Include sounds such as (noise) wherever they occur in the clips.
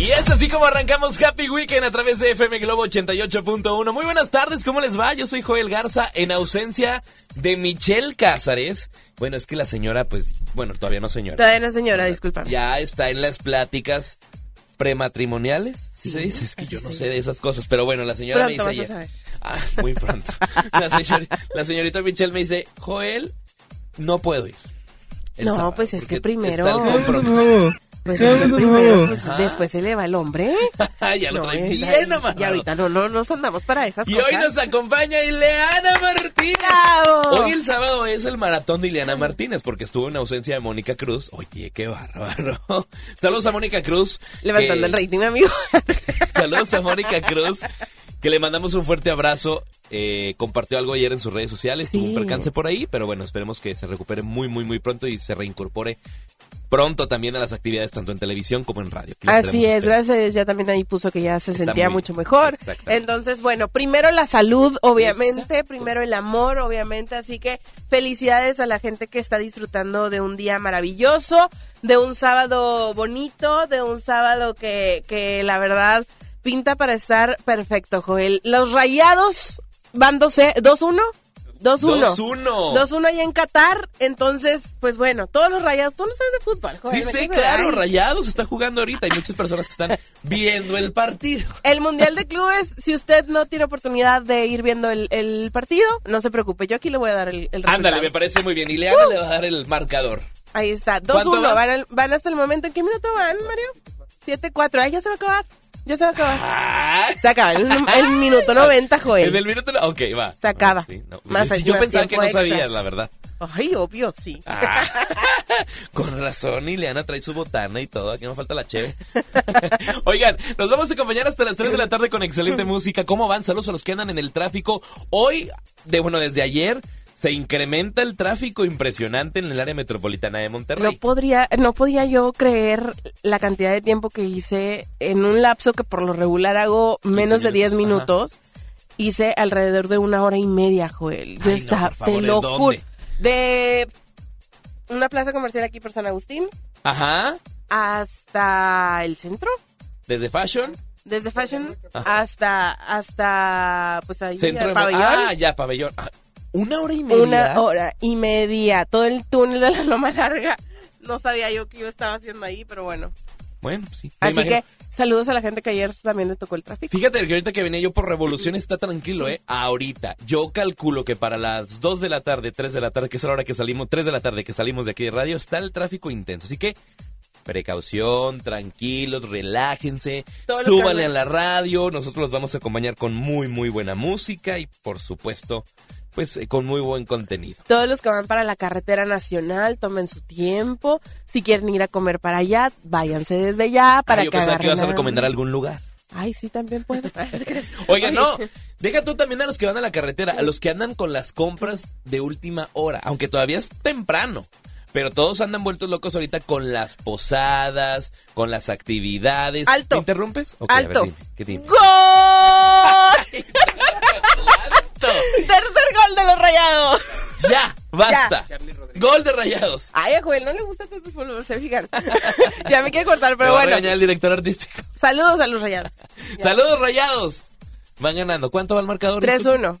Y es así como arrancamos Happy Weekend a través de FM Globo 88.1. Muy buenas tardes, ¿cómo les va? Yo soy Joel Garza, en ausencia de Michelle Cázares. Bueno, es que la señora, pues, bueno, todavía no señora. Todavía no, señora, disculpa. Ya está en las pláticas prematrimoniales. ¿Sí se dice? Es que yo no sé de esas cosas, pero bueno, la señora Pronto me dice... vas a saber. Ah, muy pronto. la, señor- la señorita Michelle me dice, Joel, no puedo ir. el No, sábado, pues es que primero- está el compromiso. Pues primero, pues Ajá. después se le va el hombre. (laughs) ya lo No, trae eh, bien. Y ahorita no, no nos andamos para esas Y cosas. hoy nos acompaña Ileana Martínez. ¡Bravo! Hoy el sábado es el maratón de Ileana Martínez porque estuvo en ausencia de Mónica Cruz. Oye, qué bárbaro. (laughs) Saludos a Mónica Cruz. Levantando que- el rating, amigo. (laughs) Saludos a Mónica Cruz. Que le mandamos un fuerte abrazo. Eh, compartió algo ayer en sus redes sociales. Tuvo un percance por ahí, pero bueno, esperemos que se recupere muy, muy, muy pronto y se reincorpore pronto también a las actividades tanto en televisión como en radio. Así es, gracias ya también ahí puso que ya se Está sentía muy- mucho mejor. Entonces, bueno, primero la salud, obviamente, Exacto. primero el amor, obviamente, así que felicidades a la gente que está disfrutando de un día maravilloso, de un sábado bonito, de un sábado que, que la verdad pinta para estar perfecto, Joel. Los rayados van 2 2-1. 2-1. 2-1. 2-1 ahí en Qatar. Entonces, pues bueno, todos los rayados. Tú no sabes de fútbol, Joel. Sí, quedo- claro, Ay. Rayados está jugando ahorita. Hay muchas personas que están viendo el partido. (laughs) El Mundial de Clubes, si usted no tiene oportunidad de ir viendo el, el partido, no se preocupe, yo aquí le voy a dar el, el resultado. Ándale, me parece muy bien. Y Leana le va a dar el marcador. Ahí está, ¿Cuánto 2-1, van? van, van hasta el momento. ¿En qué minuto van, Mario? 7-4, ay, ya se va a acabar, ya se va a acabar. Ah, Se acaba, el, el minuto (laughs) 90, en Joel. el minuto. Ok, va. Se acaba. Sí, no. Más- yo más pensaba que no sabías, la verdad. Ay, obvio, sí. Ah, (laughs) con razón, Ileana trae su botana y todo. Aquí no falta la cheve. (laughs) Oigan, nos vamos a acompañar hasta las 3 de la tarde con excelente música. ¿Cómo van? Saludos a los que andan en el tráfico. Hoy, de bueno, desde ayer, se incrementa el tráfico impresionante en el área metropolitana de No Monterrey. podría, no podía yo creer la cantidad de tiempo que hice en un lapso que por lo regular hago menos de 10 minutos. Hice alrededor de una hora y media, Joel. No, por favor, te ¿de lo juro. De una plaza comercial aquí por San Agustín Ajá. hasta el centro. Desde Fashion. Desde Fashion Ajá. hasta, hasta, pues ahí, Centro el de pabellón. Ah, ya, pabellón. Ah, una hora y media. Una hora y media. Todo el túnel de la Loma Larga. No sabía yo qué yo estaba haciendo ahí, pero bueno. Bueno, pues sí. Así imagino. que saludos a la gente que ayer también le tocó el tráfico. Fíjate que ahorita que venía yo por Revolución está tranquilo, ¿eh? Ahorita. Yo calculo que para las 2 de la tarde, 3 de la tarde, que es la hora que salimos, 3 de la tarde que salimos de aquí de radio, está el tráfico intenso. Así que precaución, tranquilos, relájense, súbanle a la radio, nosotros los vamos a acompañar con muy, muy buena música y por supuesto, pues eh, con muy buen contenido. Todos los que van para la carretera nacional, tomen su tiempo. Si quieren ir a comer para allá, váyanse desde ya para Ah, yo que pensaba que ibas a recomendar algún lugar. Ay, sí, también puedo. (laughs) Oiga, no, deja tú también a los que van a la carretera, a los que andan con las compras de última hora, aunque todavía es temprano. Pero todos andan vueltos locos ahorita con las posadas, con las actividades. Alto. ¿Me interrumpes? Ok, a ver, Alto. dime, ¿qué dime? ¡Gol! (laughs) (laughs) ¡Alto! ¡Tercer gol de los rayados! ¡Ya! ¡Basta! Gol de rayados. Ay, a Joel no le gusta tanto el fútbol, se fijan. (laughs) ya me quiere cortar, pero Me va a bueno. regañar el director artístico. Saludos a los rayados. ¡Saludos, rayados! Van ganando. ¿Cuánto va el marcador? 3-1.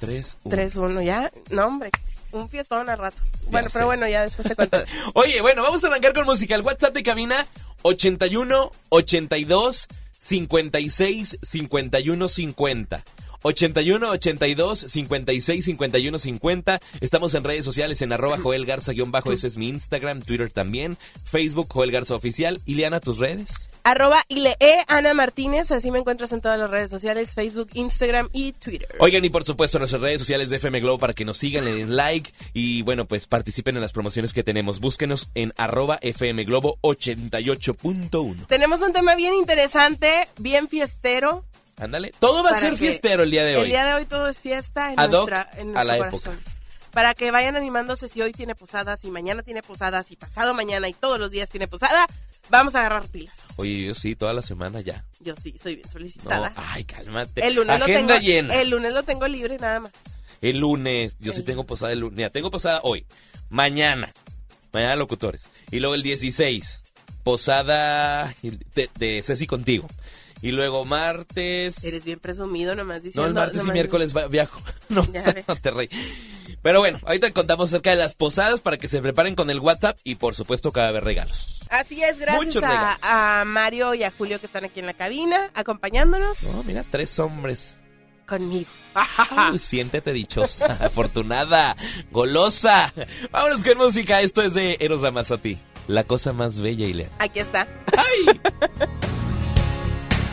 3-1. 3-1, ya. No, hombre. Un fiestón al rato. Bueno, sé. pero bueno, ya después te cuento. (laughs) Oye, bueno, vamos a arrancar con música. El WhatsApp de cabina 81 82 56 51 50. 81 82 56 51 50. Estamos en redes sociales en arroba Joel Garza guion bajo, ese es mi Instagram, Twitter también, Facebook Joel Garza Oficial. Ileana, tus redes. Arroba Ile Ana Martínez, así me encuentras en todas las redes sociales, Facebook, Instagram y Twitter. Oigan, y por supuesto nuestras redes sociales de FM Globo para que nos sigan, le den like y bueno, pues participen en las promociones que tenemos. Búsquenos en arroba FM Globo 88.1. Tenemos un tema bien interesante, bien fiestero. Ándale, todo va a ser fiestero el día de hoy. El día de hoy todo es fiesta en, Ad nuestra, en a la nuestro época. corazón. Para que vayan animándose si hoy tiene posadas, si mañana tiene posadas, si pasado mañana y todos los días tiene posada, vamos a agarrar pilas. Oye, yo sí, toda la semana ya. Yo sí, soy bien No, solicitada. ay, cálmate. el lunes Agenda lo tengo, llena. El lunes lo tengo libre nada más. El lunes, yo sí El- tengo posada el lunes. Mira, tengo posada hoy, mañana, mañana locutores. Y luego el 16, posada de, de Ceci contigo. Y luego martes... Eres bien presumido nomás diciendo. No, el martes y miércoles viajo. (laughs) No, Ya ves. Monterrey. Pero bueno, ahorita contamos acerca de las posadas para que se preparen con el WhatsApp y por supuesto que va a haber regalos. Así es, gracias a, a Mario y a Julio que están aquí en la cabina, acompañándonos No, mira, tres hombres. conmigo. Uy, (laughs) siéntete dichosa, (laughs) afortunada, golosa. Vámonos con música. Esto es de Eros Ramazzotti. La cosa más bella y leal. Aquí está. ¡Ay!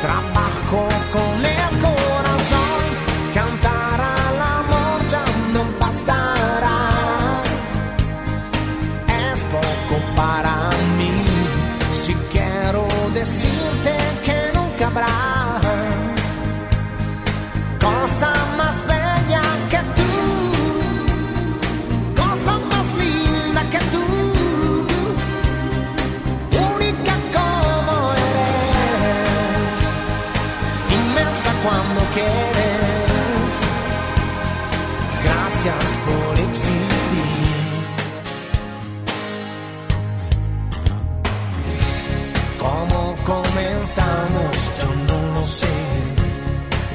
Trabajo con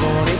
por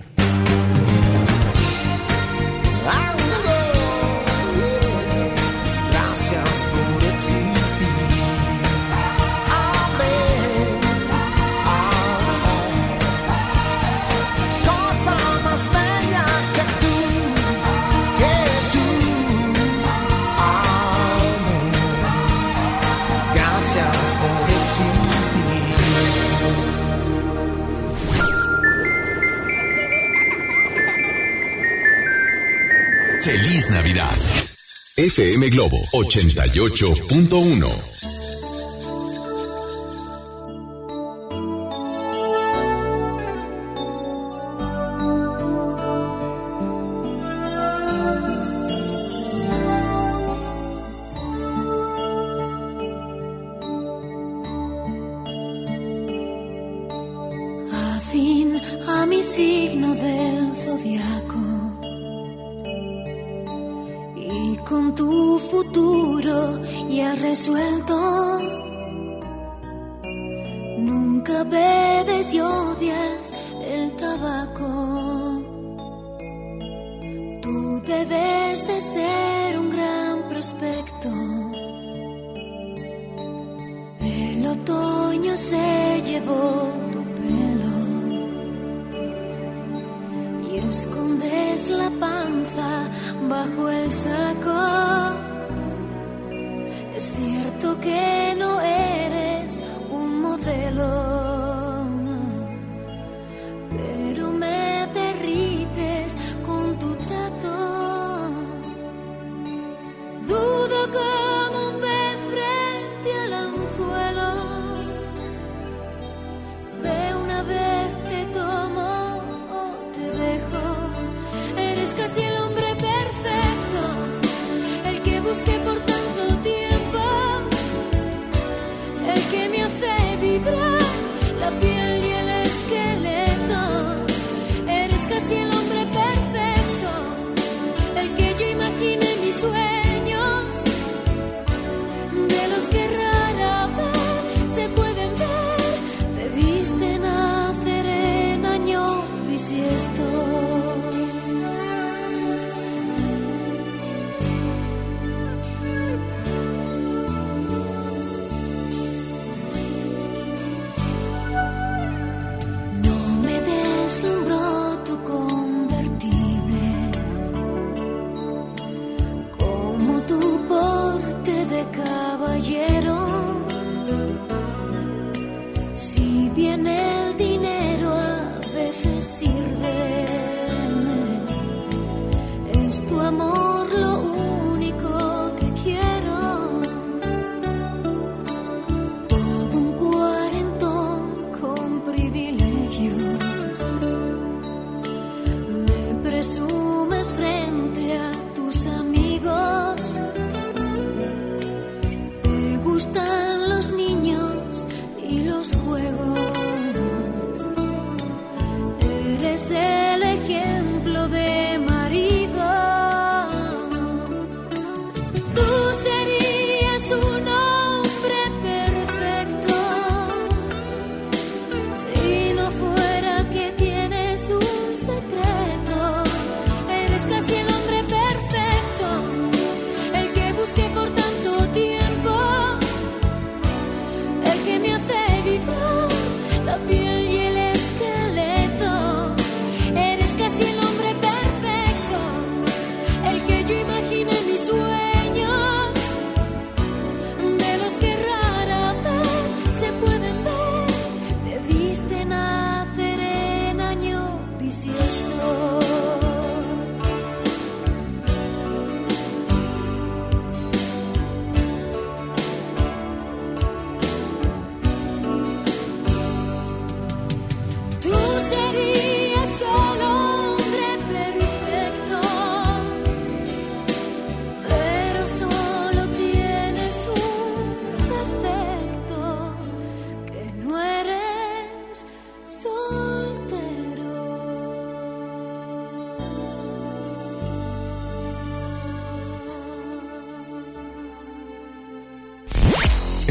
Navidad. FM Globo 88.1 nunca bebes y odias el tabaco. Tú debes de ser un gran prospecto. El otoño se llevó tu pelo y escondes la panza bajo el saco. Es cierto que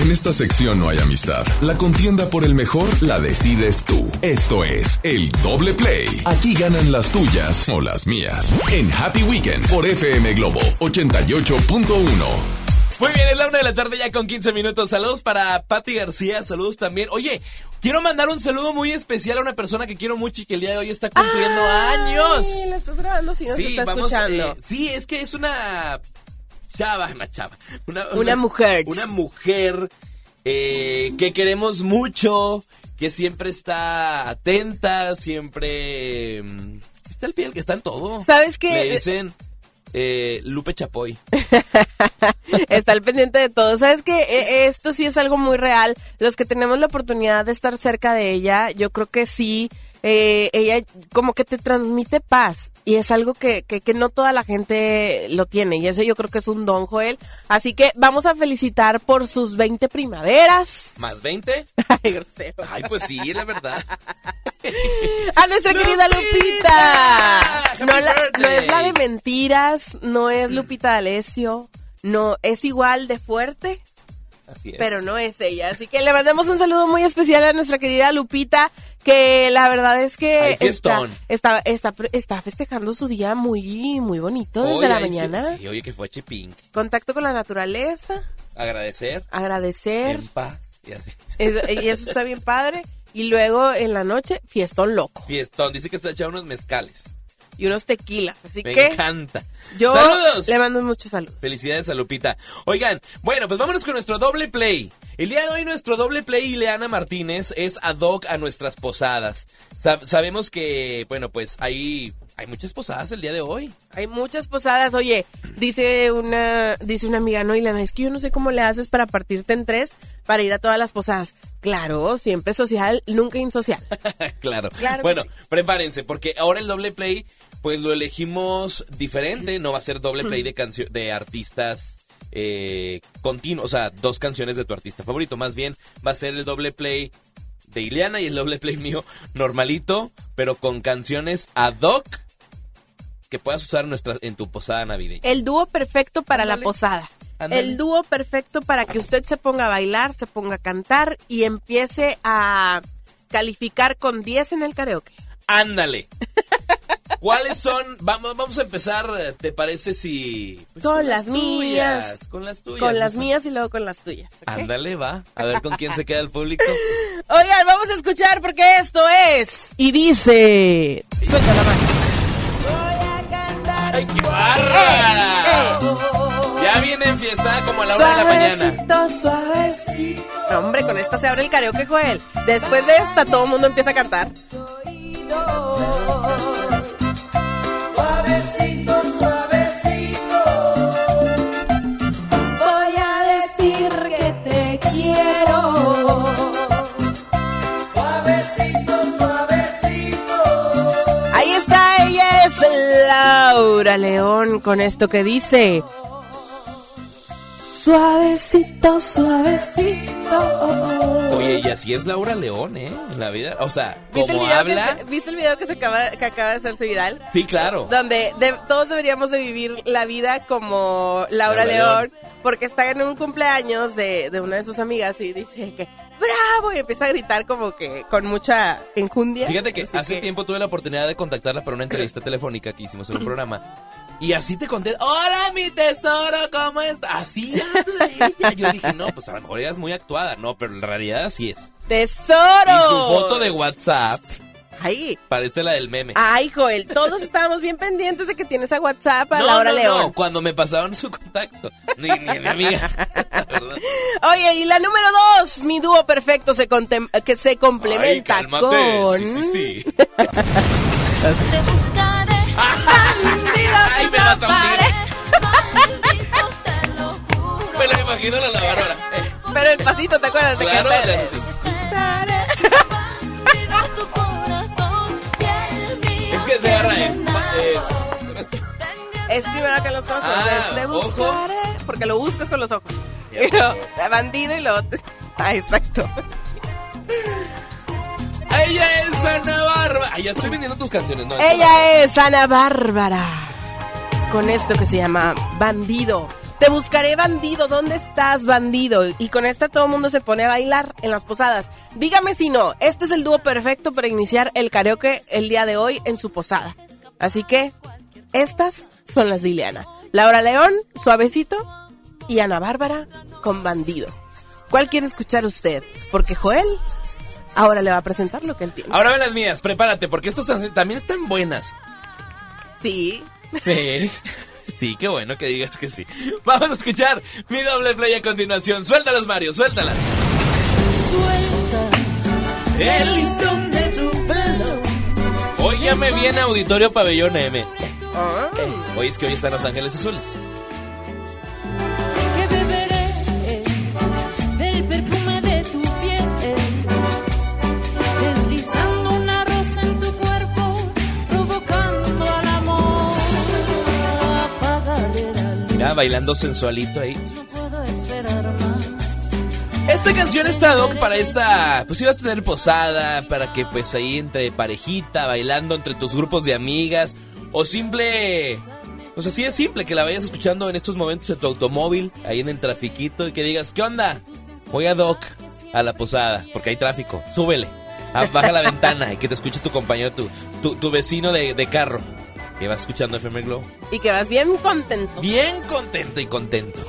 En esta sección no hay amistad. La contienda por el mejor la decides tú. Esto es el doble play. Aquí ganan las tuyas o las mías. En Happy Weekend por FM Globo 88.1. Muy bien, es la una de la tarde ya con 15 minutos. Saludos para Patti García, saludos también. Oye, quiero mandar un saludo muy especial a una persona que quiero mucho y que el día de hoy está cumpliendo años. La estás grabando si no se está escuchando. eh, sí, es que es una chava, una chava. Una, Una mujer. Una mujer eh, que queremos mucho, que siempre está atenta, siempre mm, está al pie, del que está en todo. ¿Sabes qué? Le dicen eh, Lupe Chapoy. (laughs) Está al pendiente de todo. ¿Sabes que Esto sí es algo muy real. Los que tenemos la oportunidad de estar cerca de ella, yo creo que sí. Eh, ella como que te transmite paz y es algo que, que, que no toda la gente lo tiene y eso yo creo que es un don Joel así que vamos a felicitar por sus 20 primaveras ¿Más 20? (laughs) ay grosero Ay, pues sí, la verdad. a nuestra querida Lupita. No, la- no es la de mentiras, no es Lupita D'Alessio, no es igual de fuerte, Así es. pero no es ella. Así que le mandamos un saludo muy especial a nuestra querida Lupita, que la verdad es que está, fiestón. está, está, está festejando su día muy, muy bonito desde Oye, la mañana. Sí, oye, que fue Chipink. Contacto con la naturaleza, Agradecer. agradecer, En paz. Y así. eso- y eso está bien padre. Y luego en la noche, fiestón loco. Fiestón. Dice que se ha echado unos mezcales. Y unos tequilas. Así Me que encanta. yo ¡Saludos! le mando muchos saludos. Felicidades a Lupita. Oigan, bueno, pues vámonos con nuestro doble play. El día de hoy nuestro doble play, Ileana Martínez, es ad hoc a nuestras posadas. Sab- sabemos que, bueno, pues hay, hay muchas posadas el día de hoy. Hay muchas posadas. Oye, dice una, dice una amiga, no, Ilana, es que yo no sé cómo le haces para partirte en tres para ir a todas las posadas. Claro, siempre social, nunca insocial. (laughs) claro. Claro Bueno, sí. prepárense, porque ahora el doble play, pues lo elegimos diferente. No va a ser doble play de de artistas eh, continuos, o sea, dos canciones de tu artista favorito. Más bien va a ser el doble play de Ileana y el doble play mío normalito, pero con canciones ad hoc que puedas usar en, nuestra, en tu posada navideña. El dúo perfecto para la posada. El dúo perfecto para que usted se ponga a bailar, se ponga a cantar y empiece a calificar con 10 en el karaoke. Ándale. (laughs) ¿Cuáles son? Vamos, vamos a empezar, ¿te parece si... pues, Con las mías. Con las tuyas. Con las mías y luego con las tuyas. Ándale, va. A ver con quién se queda el público. (laughs) Oigan, vamos a escuchar porque esto es. Y dice. Suelta la mano. ¡Ay, qué bárbara! Ya viene enfiestada como a la hora de la mañana. Suavecito, suavecito. No, hombre, con esta se abre el karaoke, Joel. Después de esta, todo el mundo empieza a cantar. Laura León con esto que dice. Suavecito, suavecito. Oye, y así es Laura León, ¿eh? En la vida. O sea, ¿Viste el, como habla. que, ¿Viste el video que, se acaba, que acaba de hacerse viral? Sí, claro. donde de- todos deberíamos de vivir la vida como Laura, Laura León, León. porque está en un cumpleaños de, de una de sus amigas y dice que ¡Bravo! Y empieza a gritar como que con mucha enjundia. Fíjate que hace que- tiempo tuve la oportunidad de contactarla para una entrevista telefónica que hicimos en un programa. Y así te conté, hola mi tesoro, ¿cómo estás? Así habla ella. Yo dije, no, pues a lo mejor ella es muy actuada. No, pero en realidad así es. ¡Tesoro! Y su foto de WhatsApp Ay, parece la del meme. ay, Joel, todos estábamos bien pendientes de que tienes a WhatsApp a no, Laura no, León. no, cuando me pasaron su contacto. Ni, ni mi amiga. La. (laughs) Oye, y la número dos, mi dúo perfecto se contem- que se complementa Ay, cálmate. con... Sí, sí, sí. Te buscaré. (laughs) Ay, me vas a. Me lo imagino la lavadora. Eh, Pero el pasito, ¿te acuerdas? de que- la- Es primero que los ojos, Ah, es te ojo. buscaré, porque lo buscas con los ojos. Y luego, (laughs) bandido y lo... (laughs) Ah, exacto. (laughs) Ella es Ana Bárbara. Ay, ya estoy vendiendo tus canciones, ¿no? Ella es Ana Bárbara. Con esto que se llama Bandido. Te buscaré bandido, ¿dónde estás bandido? Y con esta todo el mundo se pone a bailar en las posadas. Dígame si no, este es el dúo perfecto para iniciar el karaoke el día de hoy en su posada. Así que, estas son las de Ileana. Laura León, suavecito, y Ana Bárbara con bandido. ¿Cuál quiere escuchar usted? Porque Joel ahora le va a presentar lo que él tiene. Ahora ven las mías, prepárate, porque estas tam- también están buenas. Sí. Sí. (laughs) Sí, qué bueno que digas que sí. Vamos a escuchar mi doble play a continuación. Suéltalas, Mario, suéltalas. El listón de tu pelo. Hoy ya me viene Auditorio Pabellón M. Ah. Hoy es que hoy están Los Ángeles Azules. que beberé eh, del perfume de tu piel, deslizando una rosa en tu cuerpo, provocando al amor. Apagaré la luz, Mira, bailando sensualito ahí. no puedo esperar más. Esta canción está doc para esta. Pues ibas a tener posada, para que pues ahí entre parejita, bailando entre tus grupos de amigas, o simple. Pues así es simple, que la vayas escuchando en estos momentos en tu automóvil, ahí en el trafiquito, y que digas, ¿qué onda? Voy a Doc, a la posada, porque hay tráfico, súbele, Ah, baja la ventana y que te escuche tu compañero, tu, tu, tu vecino de, de carro, que va escuchando FM Glow. Y que vas bien contento. Bien contento y contento.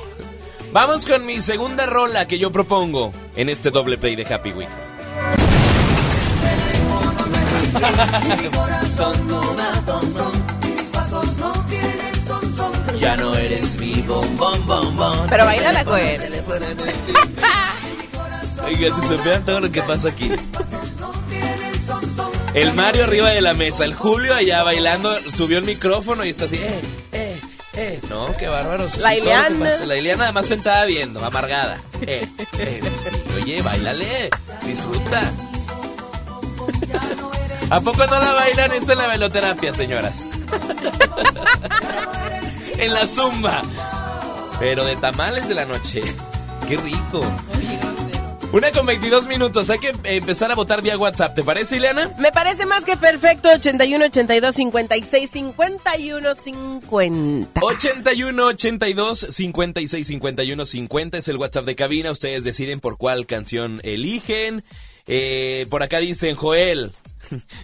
Vamos con mi segunda rola que yo propongo en este doble play de Happy Week. (laughs) Ya no eres mi bombón, bombón. Pero baila la Joel. Oiga, si supieran todo lo que pasa aquí. El Mario arriba de la mesa, el Julio allá bailando, subió el micrófono y está así, eh, eh, eh. No, qué bárbaro. La Ileana. La Ileana además sentada viendo, amargada. Eh, eh, sí, oye, bailale, disfruta. ¿A poco no la bailan esto en la veloterapia, señoras? (laughs) en la zumba. Pero de tamales de la noche. (laughs) Qué rico. Una con 22 minutos. Hay que eh, empezar a votar vía WhatsApp. ¿Te parece, Ileana? Me parece más que perfecto. 81, 82, 56, 51, 50. 81 82 56 51 50 es el WhatsApp de cabina. Ustedes deciden por cuál canción eligen. Eh, por acá dicen, Joel,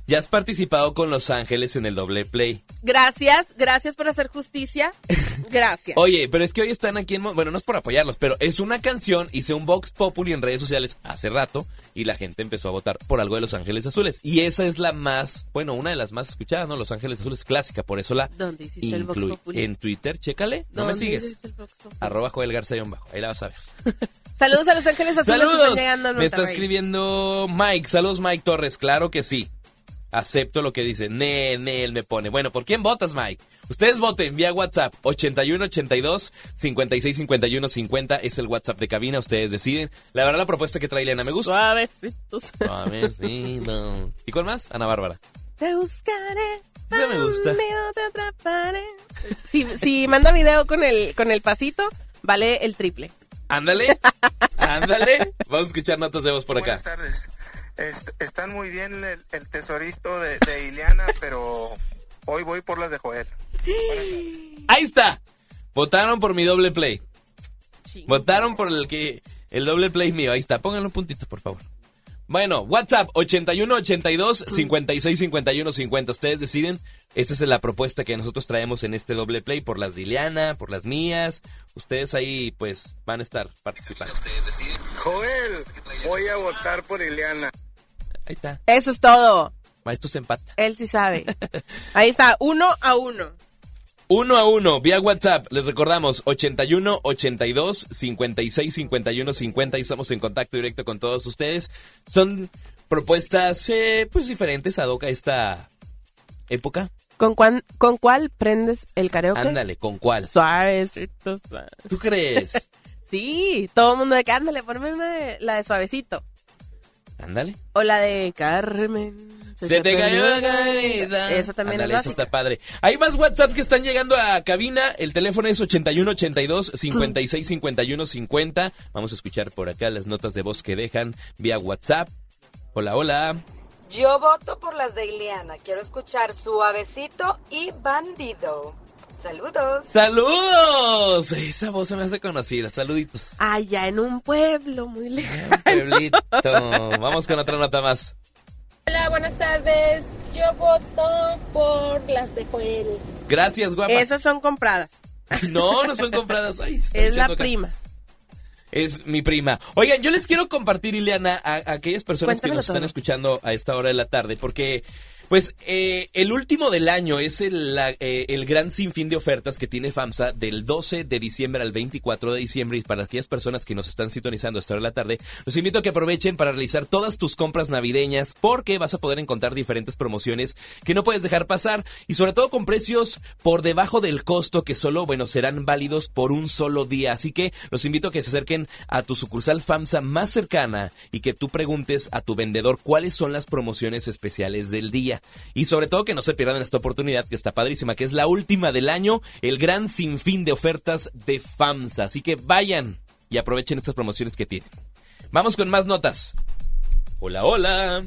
ya has participado con Los Ángeles en el doble play. Gracias, gracias por hacer justicia. (laughs) Gracias. Oye, pero es que hoy están aquí en... Bueno, no es por apoyarlos, pero es una canción, hice un Vox Populi en redes sociales hace rato y la gente empezó a votar por algo de Los Ángeles Azules. Y esa es la más, bueno, una de las más escuchadas, ¿no? Los Ángeles Azules clásica, por eso la ¿Dónde hiciste el Vox. Populi? En Twitter, chécale, no me ¿Dónde sigues. el Vox Populi? Arroba Joel Garza bajo, ahí la vas a ver. (laughs) Saludos a Los Ángeles Azules que Saludos. están llegando a Me está escribiendo Mike. Saludos, Mike Torres. Claro que sí. Acepto lo que dice. Ne, ne, él me pone. Bueno, ¿por quién votas, Mike? Ustedes voten vía WhatsApp 81 82 56 51 50 es el WhatsApp de cabina. Ustedes deciden. La verdad, la propuesta que trae Elena me gusta. Suavecitos. Suavecito. ¿Y cuál más? Ana Bárbara. Te buscaré. Ya me gusta. bandido, te atraparé. Si, si manda video con el, con el pasito, vale el triple. Ándale. Ándale. Vamos a escuchar notas de voz por acá. Buenas tardes. Est- están muy bien el, el tesorito de, de Ileana, (laughs) pero hoy voy por las de Joel. Ahí está. Votaron por mi doble play. Votaron por el que el doble play mío. Ahí está. Pónganle un puntito, por favor. Bueno, WhatsApp 81 82 56 51 50. Ustedes deciden. Esa es la propuesta que nosotros traemos en este doble play por las de Ileana, por las mías. Ustedes ahí pues van a estar participando. Ustedes deciden. Joel, voy a votar por Ileana. Ahí está. Eso es todo. Esto se empata. Él sí sabe. (laughs) Ahí está, uno a uno. Uno a uno, vía WhatsApp. Les recordamos 81 82 56 51 50 y estamos en contacto directo con todos ustedes. Son propuestas eh, pues diferentes ad hoc a esta época. ¿Con, cuán- ¿Con cuál prendes el karaoke? Ándale, ¿con cuál? Suavecito, suave. ¿Tú crees? (laughs) Sí, todo el mundo de que ándale, ponme la de suavecito. Ándale. O la de Carmen. Se te cayó la cadenita. Esa también es está padre. Hay más WhatsApps que están llegando a cabina. El teléfono es 81 82 56 51 50. Vamos a escuchar por acá las notas de voz que dejan vía WhatsApp. Hola, hola. Yo voto por las de Ileana. Quiero escuchar Suavecito y Bandido. Saludos. ¡Saludos! Esa voz se me hace conocida. Saluditos. Allá en un pueblo muy lejano. Pueblito. Vamos con otra nota más. Hola, buenas tardes. Yo voto por las de Joel. Gracias, guapa. Esas son compradas. No, no son compradas. Ay, Es la acá. prima. Es mi prima. Oigan, yo les quiero compartir, Ileana, a, a aquellas personas que nos están escuchando a esta hora de la tarde, porque, pues, eh, el último del año es el, eh, el gran sinfín de ofertas que tiene FAMSA del 12 de diciembre al 24 de diciembre. Y para aquellas personas que nos están sintonizando esta hora de la tarde, los invito a que aprovechen para realizar todas tus compras navideñas, porque vas a poder encontrar diferentes promociones que no puedes dejar pasar y sobre todo con precios por debajo del costo que solo, bueno, serán válidos por un solo día. Así que los invito a que se acerquen a tu sucursal FAMSA más cercana y que tú preguntes a tu vendedor cuáles son las promociones especiales del día. Y sobre todo que no se pierdan esta oportunidad que está padrísima, que es la última del año, el gran sinfín de ofertas de FAMSA. Así que vayan y aprovechen estas promociones que tienen. Vamos con más notas. Hola, hola.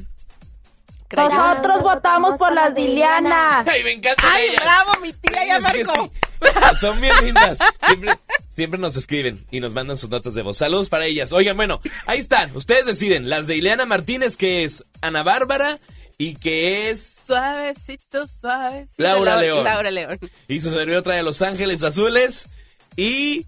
Nosotros votamos por las Dilianas. ¡Ay, me encanta! ¡Ay, bravo! Mi tía ya marcó. sí. (laughs) Son bien lindas. Siempre, siempre nos escriben y nos mandan sus notas de voz. Saludos para ellas. Oigan, bueno, ahí están. Ustedes deciden. Las de Ileana Martínez, que es Ana Bárbara y que es... Suavecito, suavecito. Laura Lau- León. Laura León. Y su servidor trae a Los Ángeles Azules y...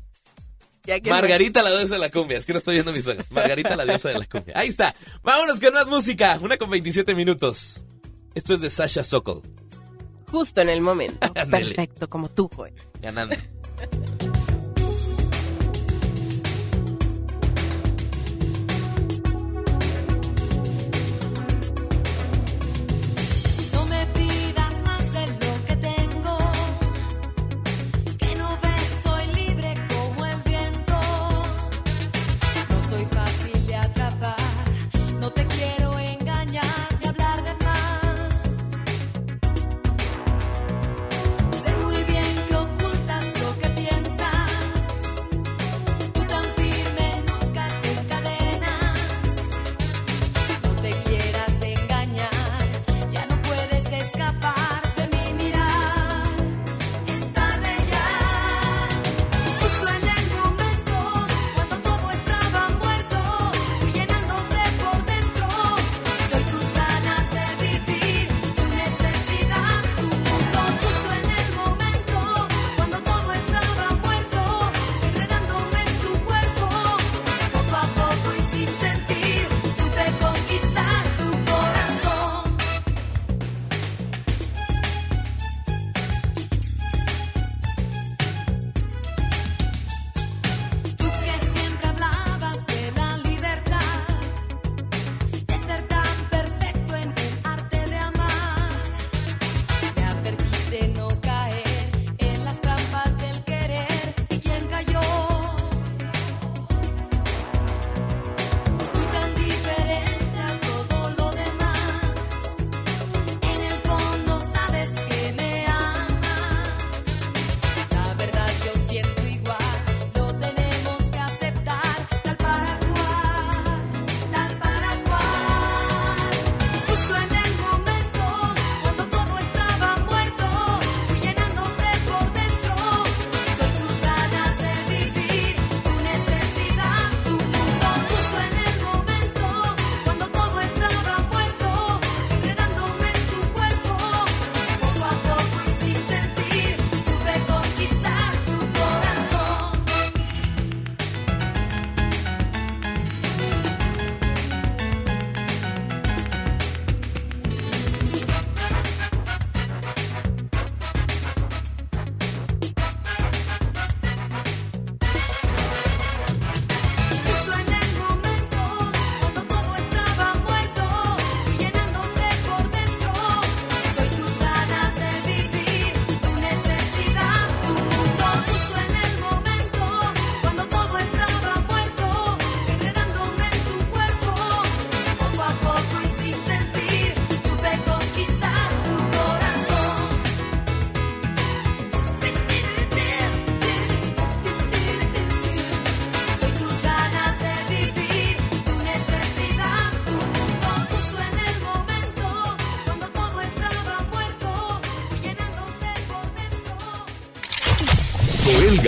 Margarita la diosa de la cumbia. Es que no estoy viendo mis ojos. Margarita la diosa de la cumbia. Ahí está. Vámonos con más música. Una con 27 minutos. Esto es de Sasha Sokol. Justo en el momento. (laughs) Perfecto, como tú, Joel. Ganando.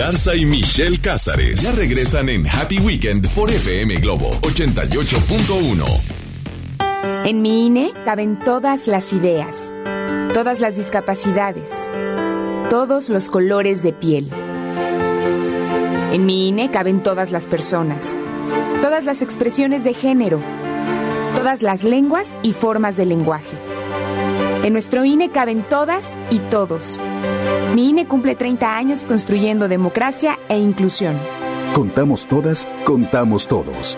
Garza y Michelle Cázares ya regresan en Happy Weekend por FM Globo 88.1. En mi INE caben todas las ideas, todas las discapacidades, todos los colores de piel. En mi INE caben todas las personas, todas las expresiones de género, todas las lenguas y formas de lenguaje. En nuestro INE caben todas y todos. Mi INE cumple 30 años construyendo democracia e inclusión. Contamos todas, contamos todos.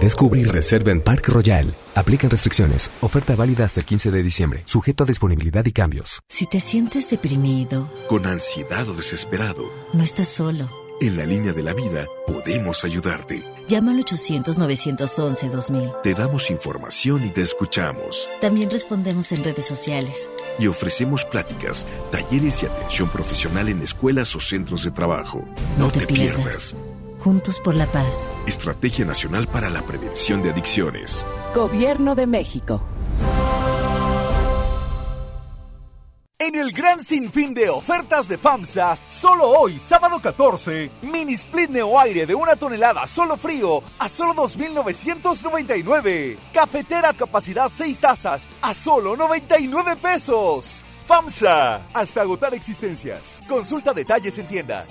Descubre y reserva en Park Royal. Aplican restricciones. Oferta válida hasta el 15 de diciembre. Sujeto a disponibilidad y cambios. Si te sientes deprimido, con ansiedad o desesperado, no estás solo. En la línea de la vida podemos ayudarte. Llama al 800-911-2000. Te damos información y te escuchamos. También respondemos en redes sociales. Y ofrecemos pláticas, talleres y atención profesional en escuelas o centros de trabajo. No, te, pierdas. Juntos por la paz. Estrategia Nacional para la Prevención de Adicciones. Gobierno de México. En el gran sinfín de ofertas de FAMSA, solo hoy, sábado 14, mini split neo aire de una tonelada solo frío a solo 2.999. Cafetera capacidad 6 tazas a solo 99 pesos. FAMSA, hasta agotar existencias. Consulta detalles en tienda.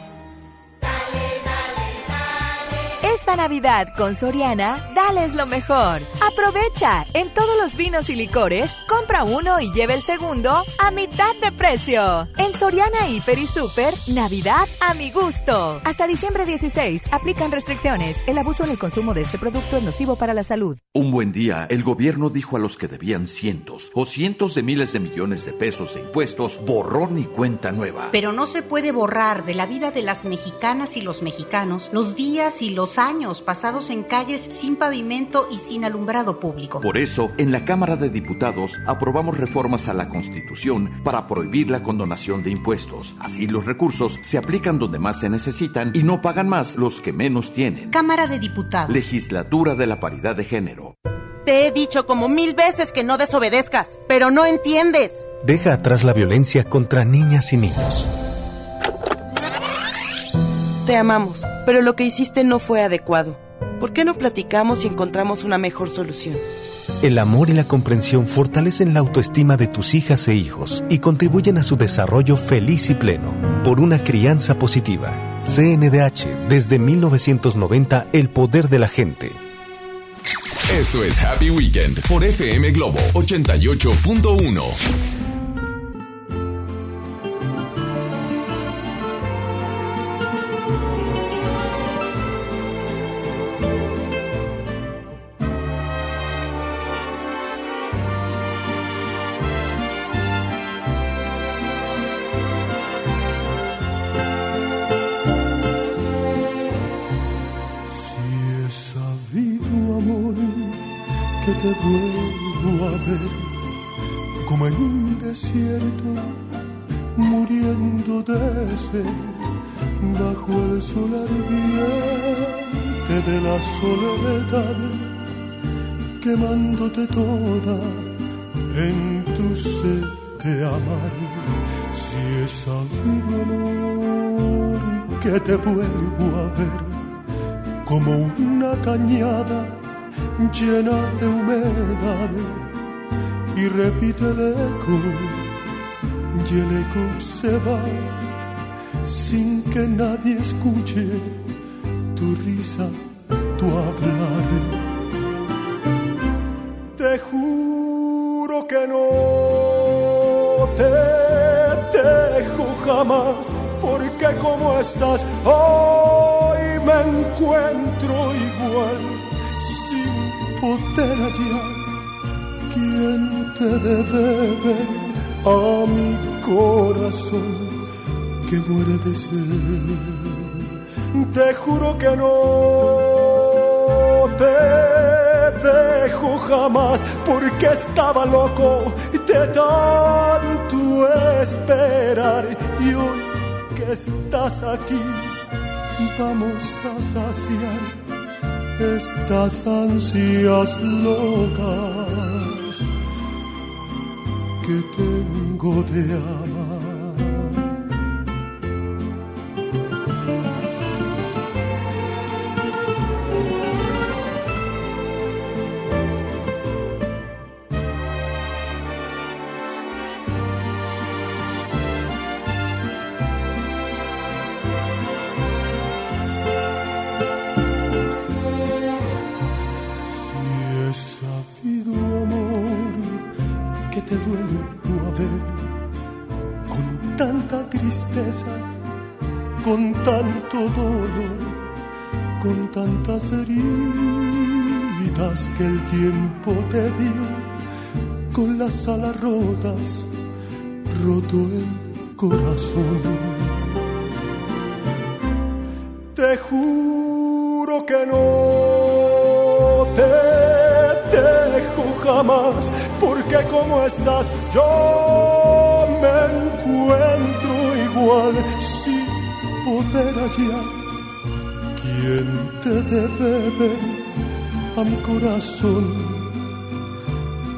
Esta Navidad con Soriana, dales lo mejor. Aprovecha en todos los vinos y licores, compra uno y lleve el segundo a mitad de precio. En Soriana Hiper y Super, Navidad a mi gusto. Hasta diciembre 16, aplican restricciones. El abuso en el consumo de este producto es nocivo para la salud. Un buen día, el gobierno dijo a los que debían cientos o cientos de miles de millones de pesos de impuestos, borrón y cuenta nueva. Pero no se puede borrar de la vida de las mexicanas y los mexicanos los días y los años pasados en calles sin pavimento y sin alumbrado público. Por eso, en la Cámara de Diputados aprobamos reformas a la Constitución para prohibir la condonación de impuestos. Así los recursos se aplican donde más se necesitan y no pagan más los que menos tienen. Cámara de Diputados. Legislatura de la Paridad de Género. Te he dicho como mil veces que no desobedezcas, pero no entiendes. Deja atrás la violencia contra niñas y niños. Te amamos, pero lo que hiciste no fue adecuado. ¿Por qué no platicamos y encontramos una mejor solución? El amor y la comprensión fortalecen la autoestima de tus hijas e hijos y contribuyen a su desarrollo feliz y pleno. Por una crianza positiva. CNDH, desde 1990, el poder de la gente. Esto es Happy Weekend por FM Globo 88.1. quemándote toda en tu sed de amar si es sabido amor que te vuelvo a ver como una cañada llena de humedad y repite el eco y el eco se va sin que nadie escuche tu risa, tu hablar. Te juro que no te dejo jamás, porque como estás, hoy me encuentro igual, sin poder hallar quien te debe a mi corazón que muere de sed. Te juro que no te dejo jamás porque estaba loco de tanto esperar y hoy que estás aquí vamos a saciar estas ansias locas que tengo de amar. Te dejo jamás, porque como estás yo me encuentro igual sin poder hallar quien te debe a mi corazón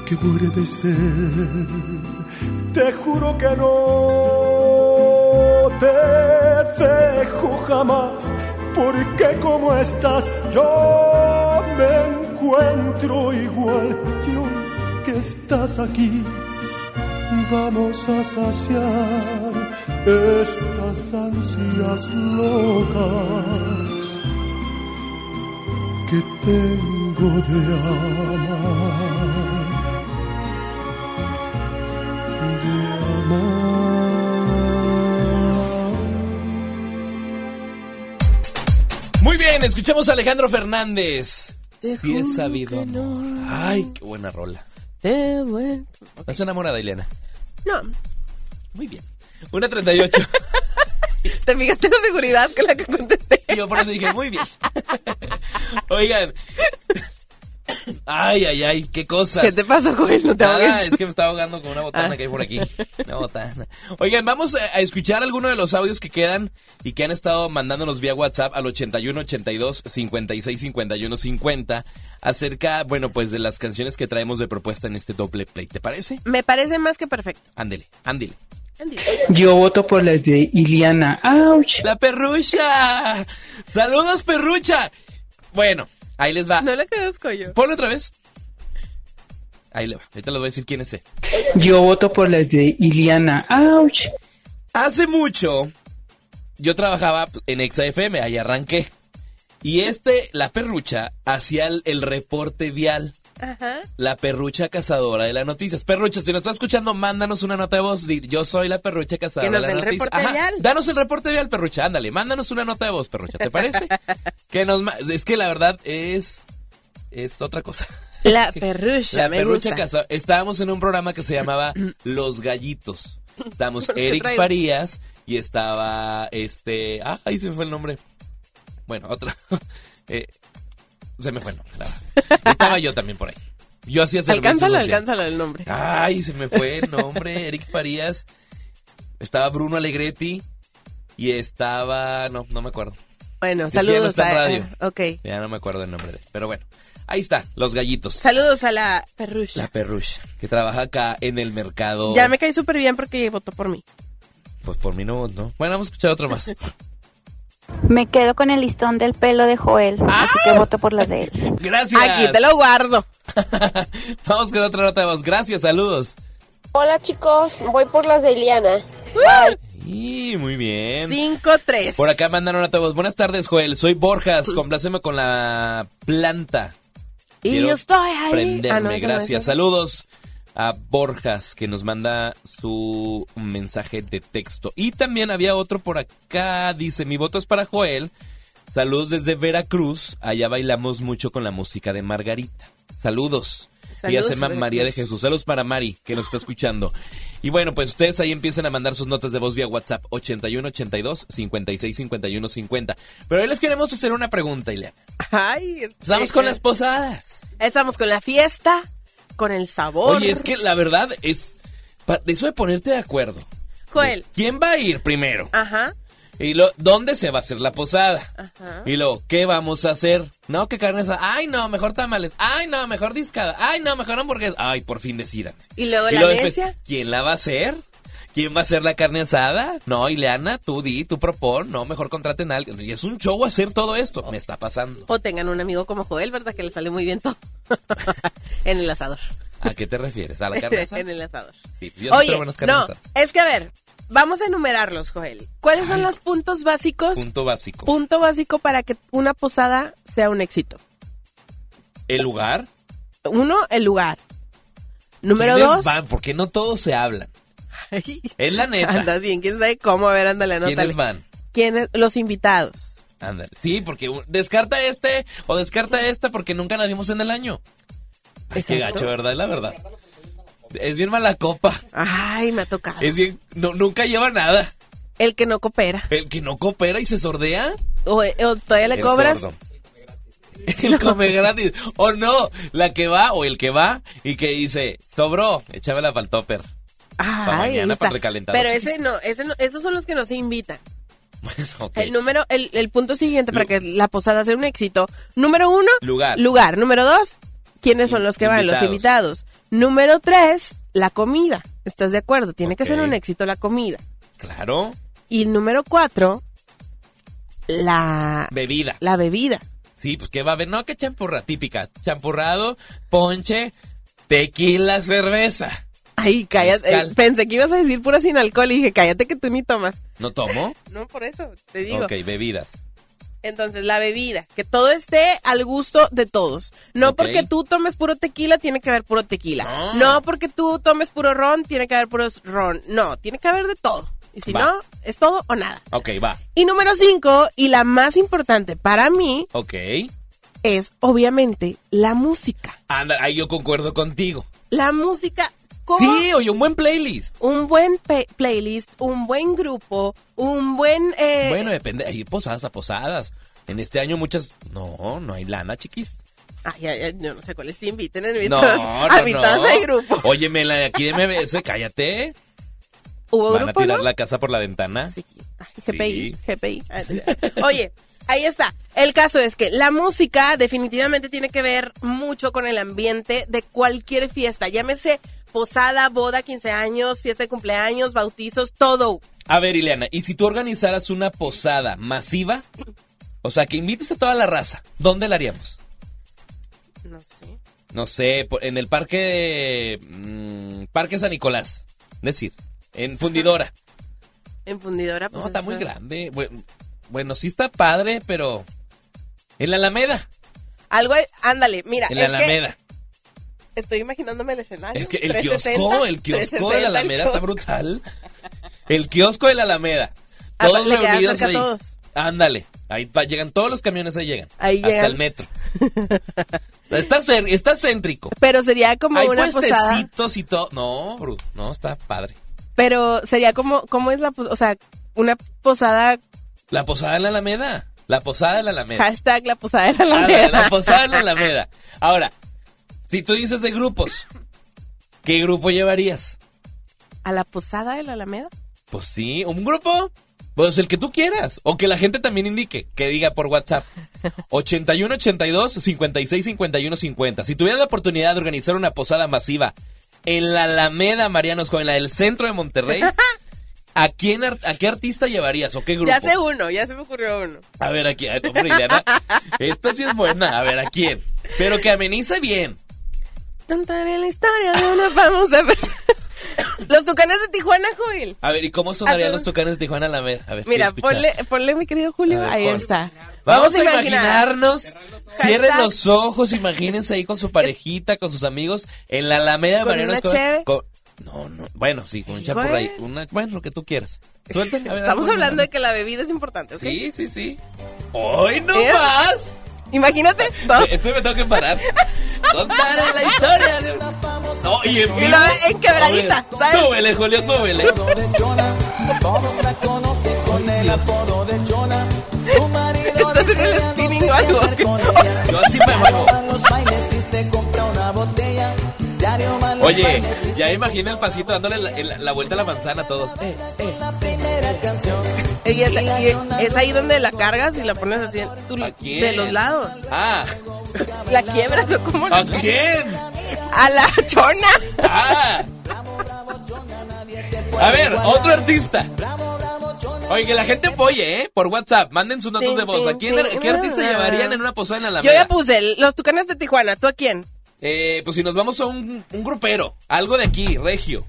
que muere de sed. Te juro que no te dejo jamás, porque como estás yo me encuentro igual. Y hoy que estás aquí, vamos a saciar estas ansias locas que tengo de amar. De amar. Muy bien, escuchamos a Alejandro Fernández. Si es sabido amor. Ay, qué buena rola. Qué bueno. ¿Estás enamorada, Ileana? No, Muy bien. Una 38. (laughs) te fijaste la seguridad con la que contesté. Y yo por eso dije, muy bien. (laughs) Oigan. Ay, ay, ay, qué cosas. ¿Qué te pasa, Joel? No te Nada, ahogues. es que me estaba ahogando con una botana Ah. que hay por aquí. Una botana. Oigan, vamos a escuchar algunos de los audios que quedan y que han estado mandándonos vía WhatsApp al 81 82 56 51 50 acerca, bueno, pues de las canciones que traemos de propuesta en este doble play. ¿Te parece? Me parece más que perfecto. Ándele, ándele. Yo voto por las de Iliana. ¡Auch! ¡La perrucha! ¡Saludos, perrucha! Bueno, ahí les va. No le conozco yo. Ponlo otra vez. Ahí le va. Ahorita les voy a decir quién es él. Yo voto por las de Iliana. ¡Auch! Hace mucho yo trabajaba en Exa FM, ahí arranqué. Y este, la perrucha, hacía el, el reporte vial. Ajá. La perrucha cazadora de las noticias. Perrucha, si nos estás escuchando, mándanos una nota de voz. Yo soy la perrucha cazadora de las noticias. vial. Danos el reporte vial, perrucha. Ándale, mándanos una nota de voz, perrucha. ¿Te parece? (laughs) que nos Es que la verdad es. Es otra cosa. La (laughs) perrucha, La perrucha cazadora. Estábamos en un programa que se llamaba (clears throat) Los Gallitos. Estábamos ¿Por qué Eric? Farías y estaba este. Ah, ahí se me fue el nombre. Bueno, otra. (laughs) Eh, se me fue el nombre. la verdad. Estaba yo también por ahí. Yo hacía servicio Alcánzalo, social. alcánzalo el nombre. Ay, se me fue el nombre. Eric Farías. Estaba Bruno Alegretti. Y estaba. No, no me acuerdo. Bueno, Es que ya no saludos está en a... radio. ah, ok. Ya no me acuerdo el nombre de él. Pero bueno, ahí está, los gallitos. Saludos a la perrucha. La perrucha, que trabaja acá en el mercado. Ya me cae súper bien porque votó por mí. Pues por mí no, no. Bueno, vamos a escuchar otro más. (laughs) Me quedo con el listón del pelo de Joel, así que voto por las de él. (laughs) Gracias. Aquí te lo guardo. (laughs) Vamos con otra nota de voz. Gracias, saludos. Hola chicos, voy por las de Iliana. Y muy bien. 5-3. Por acá mandaron nota de voz. Buenas tardes, Joel. Soy Borjas. Compláceme con la planta. Y yo estoy ahí. Prenderme, Ah, no, gracias. Saludos. A Borjas que nos manda su mensaje de texto. Y también había otro por acá, dice, mi voto es para Joel. Saludos desde Veracruz, allá bailamos mucho con la música de Margarita. Saludos. Ella se llama Veracruz. María de Jesús. Saludos para Mari, que nos está escuchando. Y bueno, pues ustedes ahí empiezan a mandar sus notas de voz vía WhatsApp 8182 56 51 50. Pero hoy les queremos hacer una pregunta, Ileana. Ay, Estamos con las posadas. Estamos con la fiesta, con el sabor. Oye, es que la verdad es eso de ponerte de acuerdo. Joel. ¿Quién va a ir primero? Ajá, Y lo, ¿dónde se va a hacer la posada? ajá. Y luego, ¿qué vamos a hacer? No, que carne asada. Ay, no, mejor tamales. Ay, no, mejor discada. Ay, no, mejor hamburguesa. Ay, por fin decídanse. Y luego Y la luego después. ¿quién la va a hacer? ¿Quién va a hacer la carne asada? No, Ileana, tú di, tú propon. No, mejor contraten a alguien. Y es un show hacer todo esto. Me está pasando. O tengan un amigo como Joel, ¿verdad? Que le sale muy bien todo. (laughs) en el asador. ¿A qué te refieres? ¿A la carne asada? (laughs) en el asador. Sí, yo Oye, buenas carnes no, asadas. es que a ver, vamos a enumerarlos, Joel. ¿Cuáles son los puntos básicos? Punto básico. Punto básico para que una posada sea un éxito. ¿El lugar? Uno, el lugar. Número ¿Quiénes dos. van? Porque no todos se hablan. Es la neta. Andas bien, quién sabe cómo. A ver, ándale, anótale. ¿Quiénes van? ¿Quiénes? Los invitados. Ándale. Sí, porque descarta este o descarta esta porque nunca la vimos en el año. Ay, qué gacho, ¿verdad? Es la verdad. Es bien mala copa. Ay, me ha tocado. Es bien. no- nunca lleva nada. El que no coopera. El que no coopera y se sordea. O, o todavía le el cobras. sordo. (laughs) El come gratis. O no, la que va o el que va y que dice, sobró, échamela para el topper. Ay, Pa' ahí mañana, está. pa' recalentado. Pero ese no, ese no, esos son los que no se invitan. Ok. El número, el, el punto siguiente para que la posada sea un éxito. Número uno, Lugar. lugar. Número dos, ¿quiénes son los que van? Los Invitados. Número tres, la comida. ¿Estás de acuerdo? Tiene que ser un éxito la comida. Claro. Y el número cuatro, la, Bebida. la bebida. Sí, pues que va a haber, no, que champurra, típica. Champurrado, ponche, tequila, cerveza. Ay, cállate. Eh, pensé que ibas a decir pura sin alcohol y dije, cállate que tú ni tomas. ¿No tomo? No, por eso, te digo. Ok, bebidas. Entonces, la bebida, que todo esté al gusto de todos. No porque tú tomes puro tequila, tiene que haber puro tequila. No. No, porque tú tomes puro ron, tiene que haber puro ron. No, tiene que haber de todo. Y si Va. no, es todo o nada. Ok, va. Y número cinco, y la más importante para mí, Ok. es obviamente la música. Anda, ahí yo concuerdo contigo. La música. ¿Cómo? Sí, oye, un buen playlist. Un buen playlist, un buen grupo, un buen... eh, Bueno, depende, hay posadas a posadas. En este año muchas... No, no hay lana, chiquis. Ay, ay, ay, yo no sé cuáles te inviten, en No, no, mitad no. de grupo. Óyeme, la de aquí de MBS, cállate. ¿Hubo ¿Van a tirar no? la casa por la ventana? Sí. GPI, Sí. GPI. Oye, ahí está. El caso es que la música definitivamente tiene que ver mucho con el ambiente de cualquier fiesta. Llámese posada, boda, 15 años, fiesta de cumpleaños, bautizos, todo. A ver, Ileana, ¿y si tú organizaras una posada masiva? O sea, que invites a toda la raza. ¿Dónde la haríamos? No sé. No sé, en el parque... mm, parque San Nicolás. Es decir, en Fundidora. En fundidora, pues. No, está muy grande. Bueno, bueno, sí está padre, pero... En la Alameda. Algo, ándale, mira. En la Alameda. Estoy imaginándome el escenario. Es que el 360, kiosco, el (laughs) kiosco de la 360 el Alameda está brutal. El kiosco de la Alameda. Ah, Todos le reunidos ahí. todos. Ándale. Ahí llegan todos los camiones, ahí llegan. Ahí hasta llegan. el metro. (laughs) está, está céntrico. Pero sería como Hay una posada. puestecitos y todo. No, bro, no, está padre. Pero sería como, ¿cómo es la posada? O sea, una posada, La posada en la Alameda. La posada de la Alameda. hashtag la posada de la Alameda. la posada en la Alameda. Ahora, si tú dices de grupos, ¿qué grupo llevarías? ¿A la posada de la Alameda? Pues sí, un grupo. Pues el que tú quieras. O que la gente también indique, que diga por WhatsApp. 81 82 56 51 50. Si tuvieras la oportunidad de organizar una posada masiva en la Alameda Marianos en la del centro de Monterrey, (laughs) ¿a quién a qué artista llevarías o qué grupo? Ya sé uno, ya se me ocurrió uno. A ver, aquí, (laughs) esta sí es buena. A ver, ¿a quién? Pero que amenice bien. Contaré la historia de una famosa persona. (coughs) Los tucanes de Tijuana, Joel. A ver, ¿y cómo sonarían A los tucanes de Tijuana Alameda? A ver, Mira, quiero escuchar. ponle, ponle mi querido Julio. A ver, Ahí está. Vamos, Vamos a a imaginar. imaginarnos. Cierren los ojos, imagínense ahí con su parejita, con sus amigos, en la Alameda de Con Mariano Escobar. con- No, no, bueno, sí, con un chapurray. Una, bueno, lo que tú quieras. (laughs) Suéltame. a ver, Estamos hablando de que la bebida es importante, ¿ok? Sí, sí, sí. ¡Hoy no ¿Eh? más! Imagínate. todo- Esto me tengo que parar. Contaré la historia de una No, y en Y lo en quebradita, Súbele, ¿sabes? Súbele, Julio, súbele. Todos la conocen con el apodo de Chona. Su marido Estás en el spinning o algo. Yo así me muevo. Oye, ya imagina el pasito dándole la, el- la vuelta a la manzana a todos. Eh, eh. la primera canción. Y es, y es ahí donde la cargas y la pones así de los lados. Ah, (laughs) La quiebras o cómo ¿a quién? A la chona. Ah. A ver, otro artista. Oye, que la gente apoye, ¿eh? Por WhatsApp. Manden sus notas de voz. ¿A quién. ¿Qué artista llevarían en una posada en la Yo Alameda? ya puse los tucanes de Tijuana. ¿Tú a quién? Eh, pues si nos vamos a un, un grupero, algo de aquí, regio.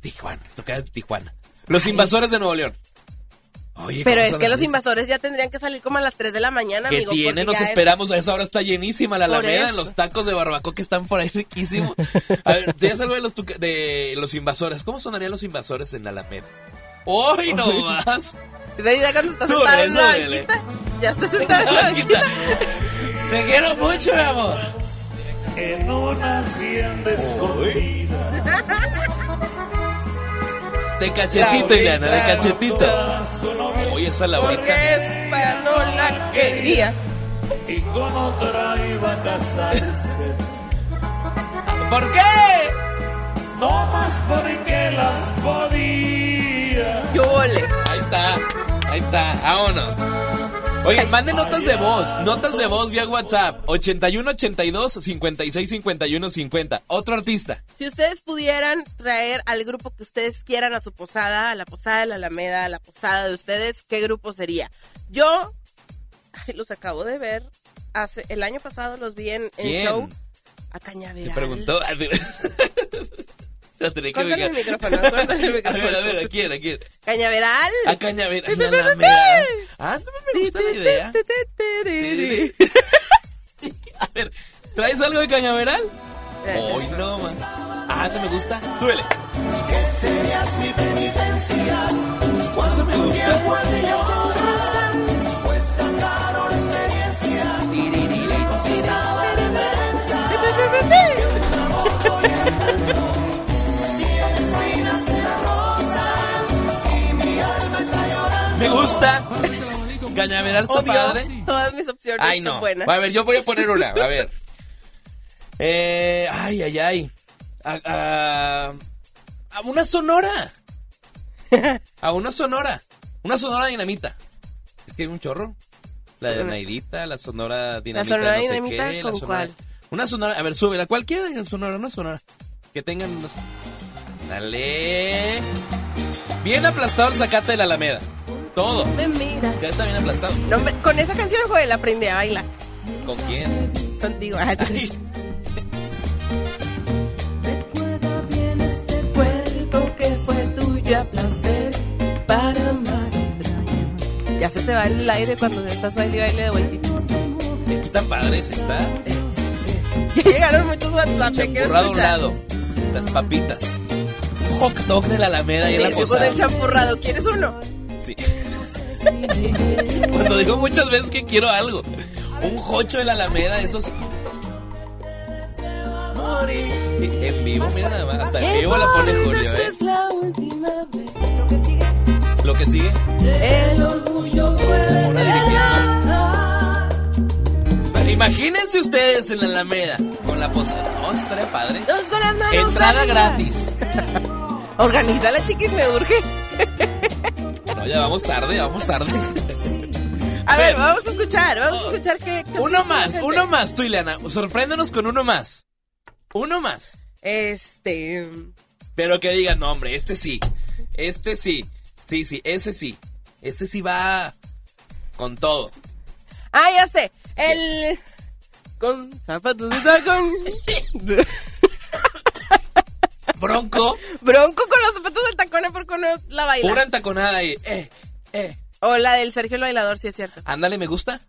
Tijuana, toca de Tijuana. Los invasores de Nuevo León. Oye, Pero ¿cómo es que los invasores ya tendrían que salir como a las 3 de la mañana, que amigo. tiene, nos ya es- esperamos. A esa hora está llenísima la Alameda, los tacos de barbacoa que están por ahí riquísimos. (laughs) A ver, ¿tienes algo de los, de los invasores? ¿Cómo sonarían los invasores en la Alameda? ¡Hoy no más! Ahí ya cuando estás sentado en la banquita, ya estás (laughs) sentado en la banquita. Te quiero mucho, mi amor. En una hacienda escondida. (laughs) De cachetito, Ileana, de cachetito. Oye, esa Laurita. Esta no la quería. Y con otra iba a casarse. ¿Por qué? No más porque las podía. Yo volé. Ahí está, ahí está, vámonos. Oigan, manden notas de voz, notas de voz vía WhatsApp, 81 82 56 51 50. Otro artista. Si ustedes pudieran traer al grupo que ustedes quieran a su posada, a la posada de la Alameda, a la posada de ustedes, ¿qué grupo sería? Yo ay, los acabo de ver hace el año pasado los vi en, en show a Te Cañaveral. preguntó. (laughs) La tenía que el micrófono, el (laughs) A micrófono. ver, a ver, ¿a quién? ¿A quién? Cañaveral. A Cañaveral. la Alameda. Ah, no me gusta la idea. A ver, ¿traes algo de Cañaveral? Hoy no, man. Ah, no me gusta. Súbele. Que seas mi penitencia. Eso me gusta. Gusta. Cañaveral está padre. todas mis opciones Ay, son no. buenas. A ver, yo voy a poner una. A ver. Eh, ay, ay, ay. A, a- a una sonora. A una sonora. Una sonora dinamita. Es que hay un chorro. La de Naidita, la sonora dinamita. sonora no sé dinamita, qué, ¿con la sonora- cuál? Una sonora. A ver, súbela. Cualquiera sonora, una sonora. Que tengan unos. Dale. Bien aplastado el zacate de la Alameda. Todo. Me miras. Ya está bien aplastado. No, hombre, con esa canción, Joel, aprendí a bailar. ¿Con quién? Contigo. Ay, Ay. Recuerda bien este cuerpo que fue tuyo a placer para amar extraño. Ya se te va el aire cuando estás baile y baile de vueltita. Es que están padres, está. Ya llegaron muchos WhatsApp. ¿de qué Champurrado a un lado. Las papitas. Hot dog de la Alameda y en la Sí, con posada. el champurrado. ¿Quieres uno? Sí. (laughs) Cuando digo muchas veces que quiero algo. Un jocho de la Alameda, esos. En vivo, mira nada más. Hasta en vivo la pone Julio, ¿eh? La última vez. Lo que sigue. El orgullo. Imagínense ustedes en la Alameda con la posada. No, estaría padre. Dos con las manos Entrada arriba. gratis. (laughs) Organízala, chiquis, me urge. No, ya vamos tarde, vamos tarde. A ver, vamos a escuchar, vamos a escuchar qué... qué Uno más, uno más, tú, Ileana. Sorpréndenos con uno más. Uno más. Este... Pero que digan, no, hombre, este sí. Este sí. Sí, sí, ese sí. Ese sí va con todo. Ah, ya sé. El... Con zapatos de tacón. (laughs) Bronco. Bronco con los zapatos de tacón, ¿por qué no la baila? Pura entaconada ahí. Eh, eh. O la del Sergio el Bailador, sí es cierto. Ándale, me gusta.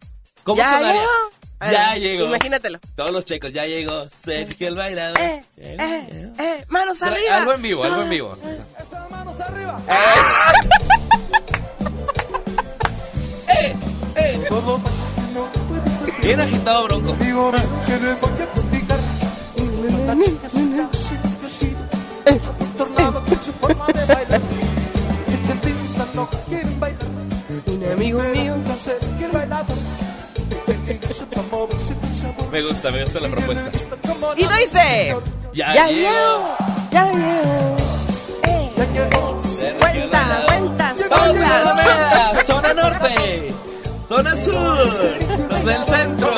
¿Cómo ¿Ya sonaría? llegó? Ya Eh, llegó. Imagínatelo. Todos los chicos, ya llegó Sergio el bailador. Eh, eh, eh, manos Tra- arriba. Algo en vivo, algo en vivo. ¡Eh! (laughs) ¡Eh! Bien agitado, Bronco. Un amigo mío. Me gusta, me gusta la propuesta. Y dice. Ya, Ya llegó. llegó. Ya llegó. Eh, Vuelta, vuelta, vuelta. Alameda, zona norte, zona sur, los del centro.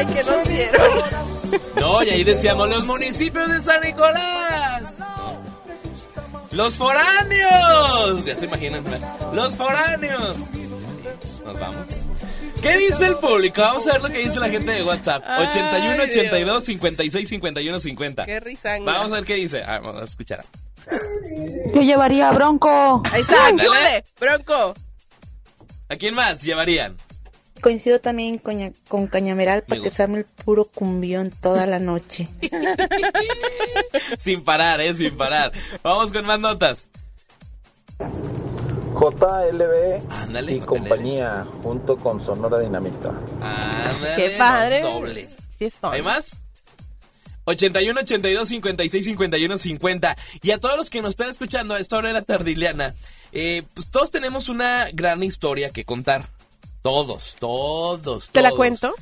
Ay, que nos dieron. (laughs) No, y ahí decíamos los municipios de San Nicolás. Los foráneos. Ya se imaginan. Los foráneos. Nos vamos. ¿Qué dice el público? Vamos a ver lo que dice la gente de WhatsApp. Ay, 81 82 Dios. 56 51 50. Qué risanga. Vamos a ver qué dice. Ah, vamos a escuchar. Yo llevaría a Bronco. Ahí está, ayúdale, Bronco. ¿A quién más llevarían? Coincido también con, Caña- con Cañameral para que gusta. se arme el puro cumbión toda la noche. (laughs) sin parar, eh, sin parar. Vamos con más notas. JLB Ándale, y JLB. compañía junto con Sonora Dinamita. Ándale, Qué padre. Doble. ¿Hay más? 81 82 56 51 50 y a todos los que nos están escuchando a esta hora de la tardiliana eh, pues todos tenemos una gran historia que contar todos todos ¿Te la todos. cuento?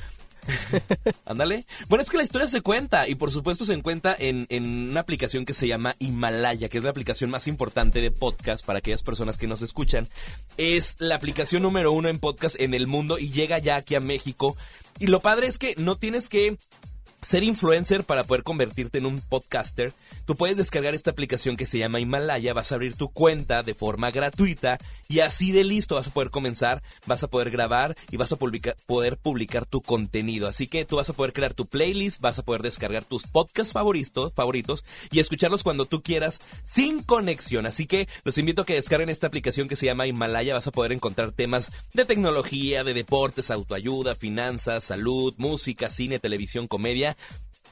(laughs) Ándale. Bueno, es que la historia se cuenta y por supuesto se encuentra en, en una aplicación que se llama Himalaya, que es la aplicación más importante de podcast para aquellas personas que nos escuchan. Es la aplicación número uno en podcast en el mundo y llega ya aquí a México. Y lo padre es que no tienes que ser influencer para poder convertirte en un podcaster, tú puedes descargar esta aplicación que se llama Himalaya, vas a abrir tu cuenta de forma gratuita y así de listo vas a poder comenzar, vas a poder grabar y vas a publica- poder publicar tu contenido. Así que tú vas a poder crear tu playlist, vas a poder descargar tus podcasts favoritos, favoritos y escucharlos cuando tú quieras sin conexión. Así que los invito a que descarguen esta aplicación que se llama Himalaya, vas a poder encontrar temas de tecnología, de deportes, autoayuda, finanzas, salud, música, cine, televisión, comedia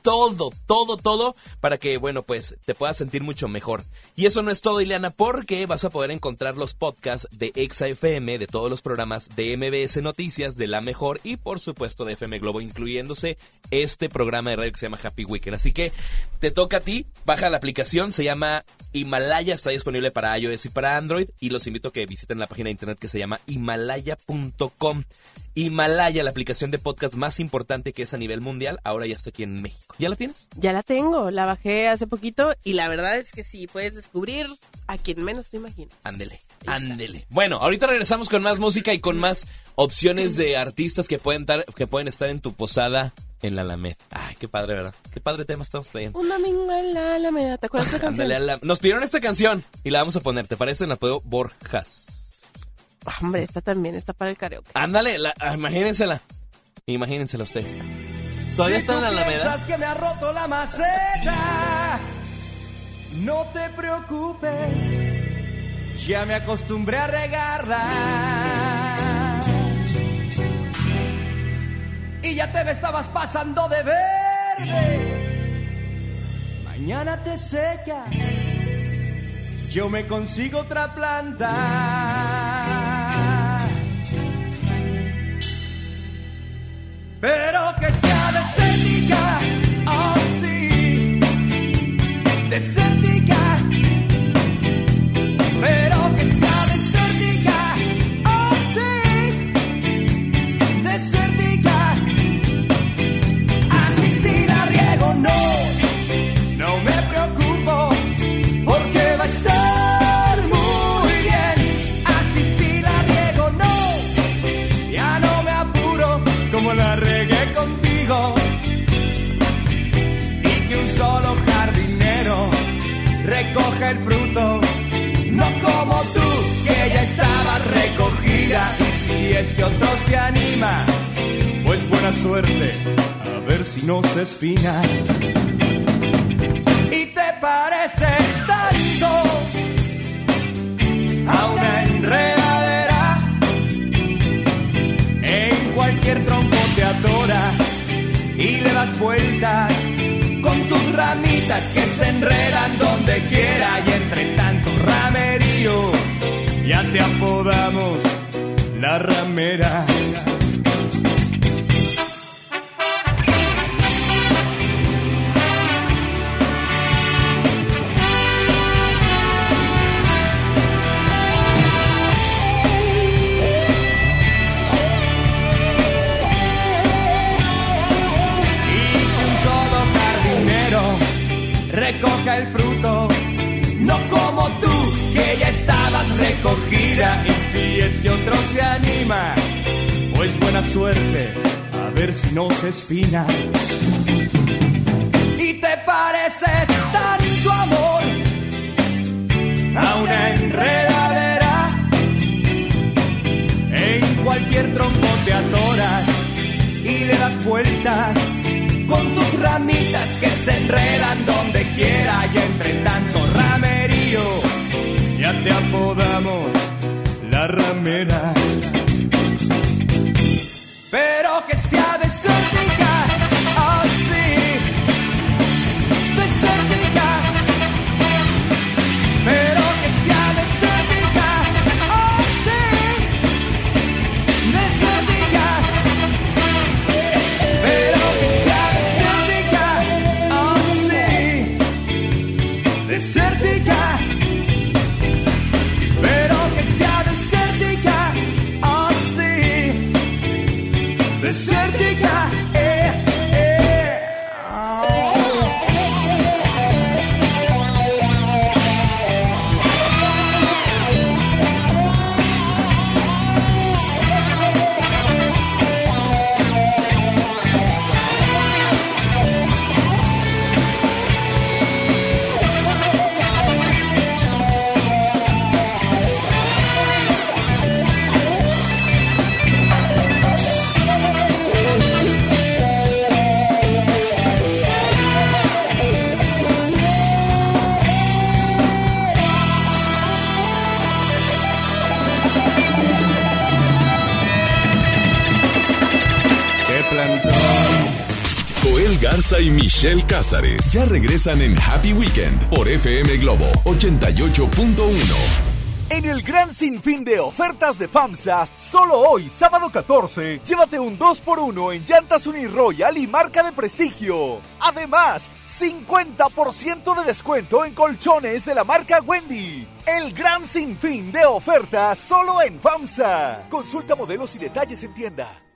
todo, todo, todo para que, bueno, pues te puedas sentir mucho mejor. Y eso no es todo, Ileana, porque vas a poder encontrar los podcasts de Exa FM, de todos los programas de MBS Noticias, de La Mejor y, por supuesto, de FM Globo, incluyéndose este programa de radio que se llama Happy Weekend. Así que te toca a ti, baja la aplicación, se llama Himalaya, está disponible para iOS y para Android. Y los invito a que visiten la página de internet que se llama himalaya.com. Himalaya, la aplicación de podcast más importante que es a nivel mundial, ahora ya está aquí en México. ¿Ya la tienes? Ya la tengo, la bajé hace poquito y la verdad es que sí, puedes descubrir a quien menos te imaginas. Ándele, ándele. Bueno, ahorita regresamos con más música y con más opciones de artistas que pueden, dar, que pueden estar en tu posada en la Alameda. Ay, qué padre, ¿verdad? Qué padre tema estamos trayendo. Un domingo en la Alameda, ¿te acuerdas de esa (laughs) canción? La- Nos pidieron esta canción y la vamos a poner. ¿Te parece? La puedo Borjas. Hombre, esta también está para el karaoke. Ándale, la, imagínensela. Imagínensela ustedes. ¿Todavía están en la Alameda? Piensas que me ha roto la maceta. No te preocupes, ya me acostumbré a regarla. Y ya te me estabas pasando de verde. Mañana te secas, yo me consigo otra planta. Pero que sea desértica, oh sí, desértica. El fruto, no como tú que ya estaba recogida y si es que otro se anima, pues buena suerte, a ver si no se espina. Y te pareces tanto a una enredadera en cualquier das vueltas con tus ramitas que se enredan donde quiera y entre tanto ramerío ya te apodamos la ramera. Y si es que otro se anima, pues buena suerte, a ver si no se espina. Y te pareces tanto amor a una enredadera. En cualquier tronco te atoras y le das vueltas con tus ramitas que se enredan donde quiera y entre tanto ramerío ya te apodamos la ramera. Michelle Cázares ya regresan en Happy Weekend por FM Globo 88.1. En el gran sinfín de ofertas de FAMSA, solo hoy, sábado 14, llévate un 2x1 en llantas Uniroyal y marca de prestigio. Además, 50% de descuento en colchones de la marca Wendy. El gran sinfín de ofertas solo en FAMSA. Consulta modelos y detalles en tienda.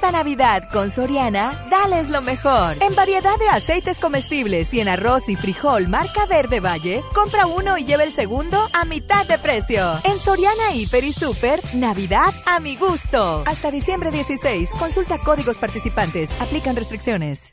Esta Navidad con Soriana, dales lo mejor. En variedad de aceites comestibles y en arroz y frijol marca Verde Valle, compra uno y lleva el segundo a mitad de precio. En Soriana Hiper y Super, Navidad a mi gusto. Hasta diciembre 16, consulta códigos participantes, aplican restricciones.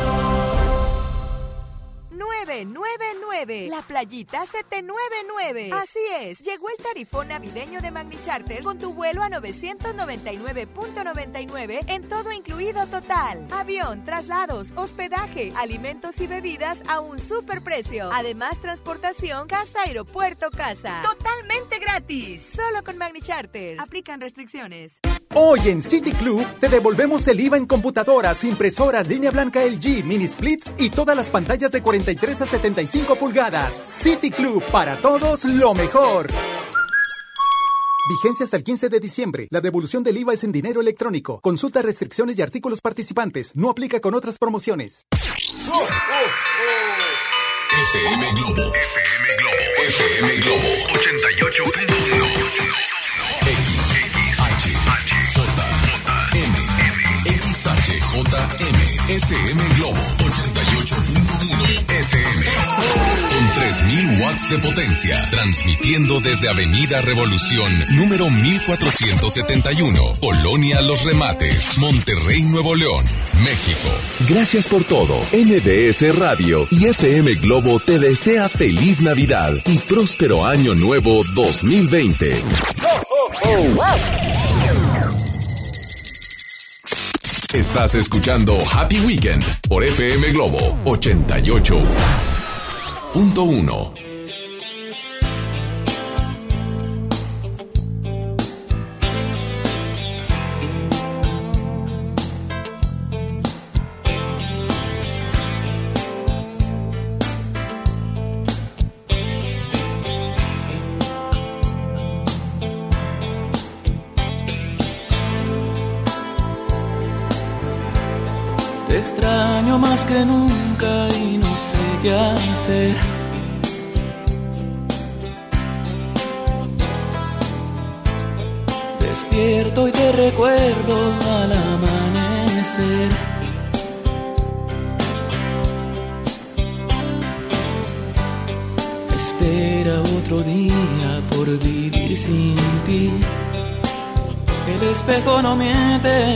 999. La playita 799. Así es, llegó el tarifón navideño de Magni Charter con tu vuelo a 999.99 en todo incluido total. Avión, traslados, hospedaje, alimentos y bebidas a un super precio. Además, transportación casa aeropuerto casa. Totalmente gratis. Solo con Magni Charter. Aplican restricciones. Hoy en City Club te devolvemos el IVA en computadoras, impresoras, línea blanca LG, mini splits y todas las pantallas de 43 a 75 pulgadas. City Club, para todos lo mejor. Vigencia hasta el 15 de diciembre. La devolución del IVA es en dinero electrónico. Consulta restricciones y artículos participantes. No aplica con otras promociones. FM Globo. FM Globo. FM Globo. 88.1. FM Globo 88.1 FM. Con 3000 watts de potencia, transmitiendo desde Avenida Revolución, número 1471, Colonia Los Remates, Monterrey, Nuevo León, México. Gracias por todo. MBS Radio y FM Globo te desea feliz Navidad y próspero año nuevo 2020. Estás escuchando Happy Weekend por FM Globo 88.1. Te extraño más que nunca y no sé qué hacer. Despierto y te recuerdo al amanecer. Espera otro día por vivir sin ti. El espejo no miente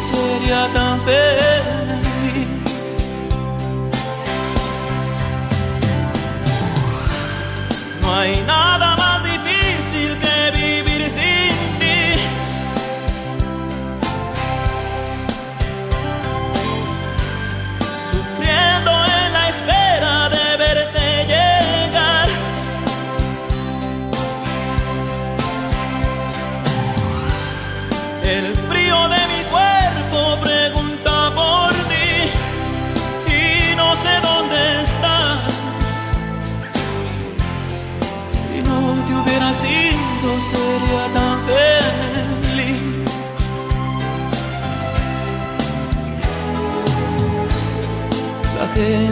sido sería tan feliz. No hay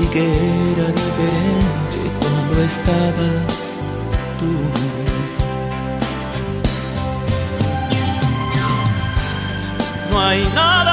Sí que era diferente cuando estabas tú. No hay nada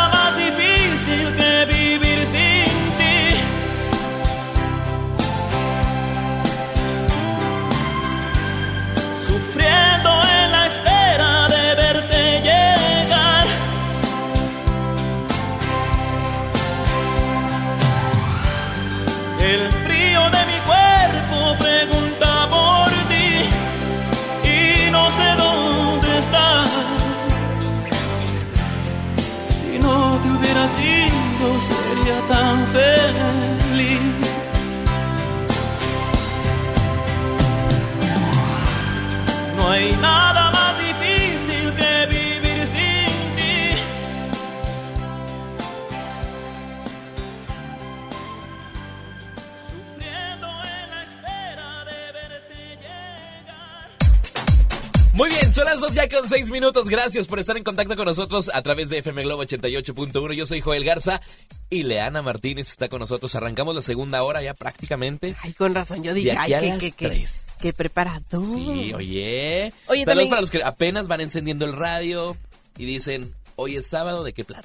con seis minutos. Gracias por estar en contacto con nosotros a través de FM Globo 88.1. Yo soy Joel Garza y Leana Martínez está con nosotros. Arrancamos la segunda hora ya prácticamente. Ay, con razón, yo dije, ay, qué, qué, tres. qué preparado. Sí, oye. Oye, Saludos también- para los que apenas van encendiendo el radio y dicen, hoy es sábado, ¿de qué plan?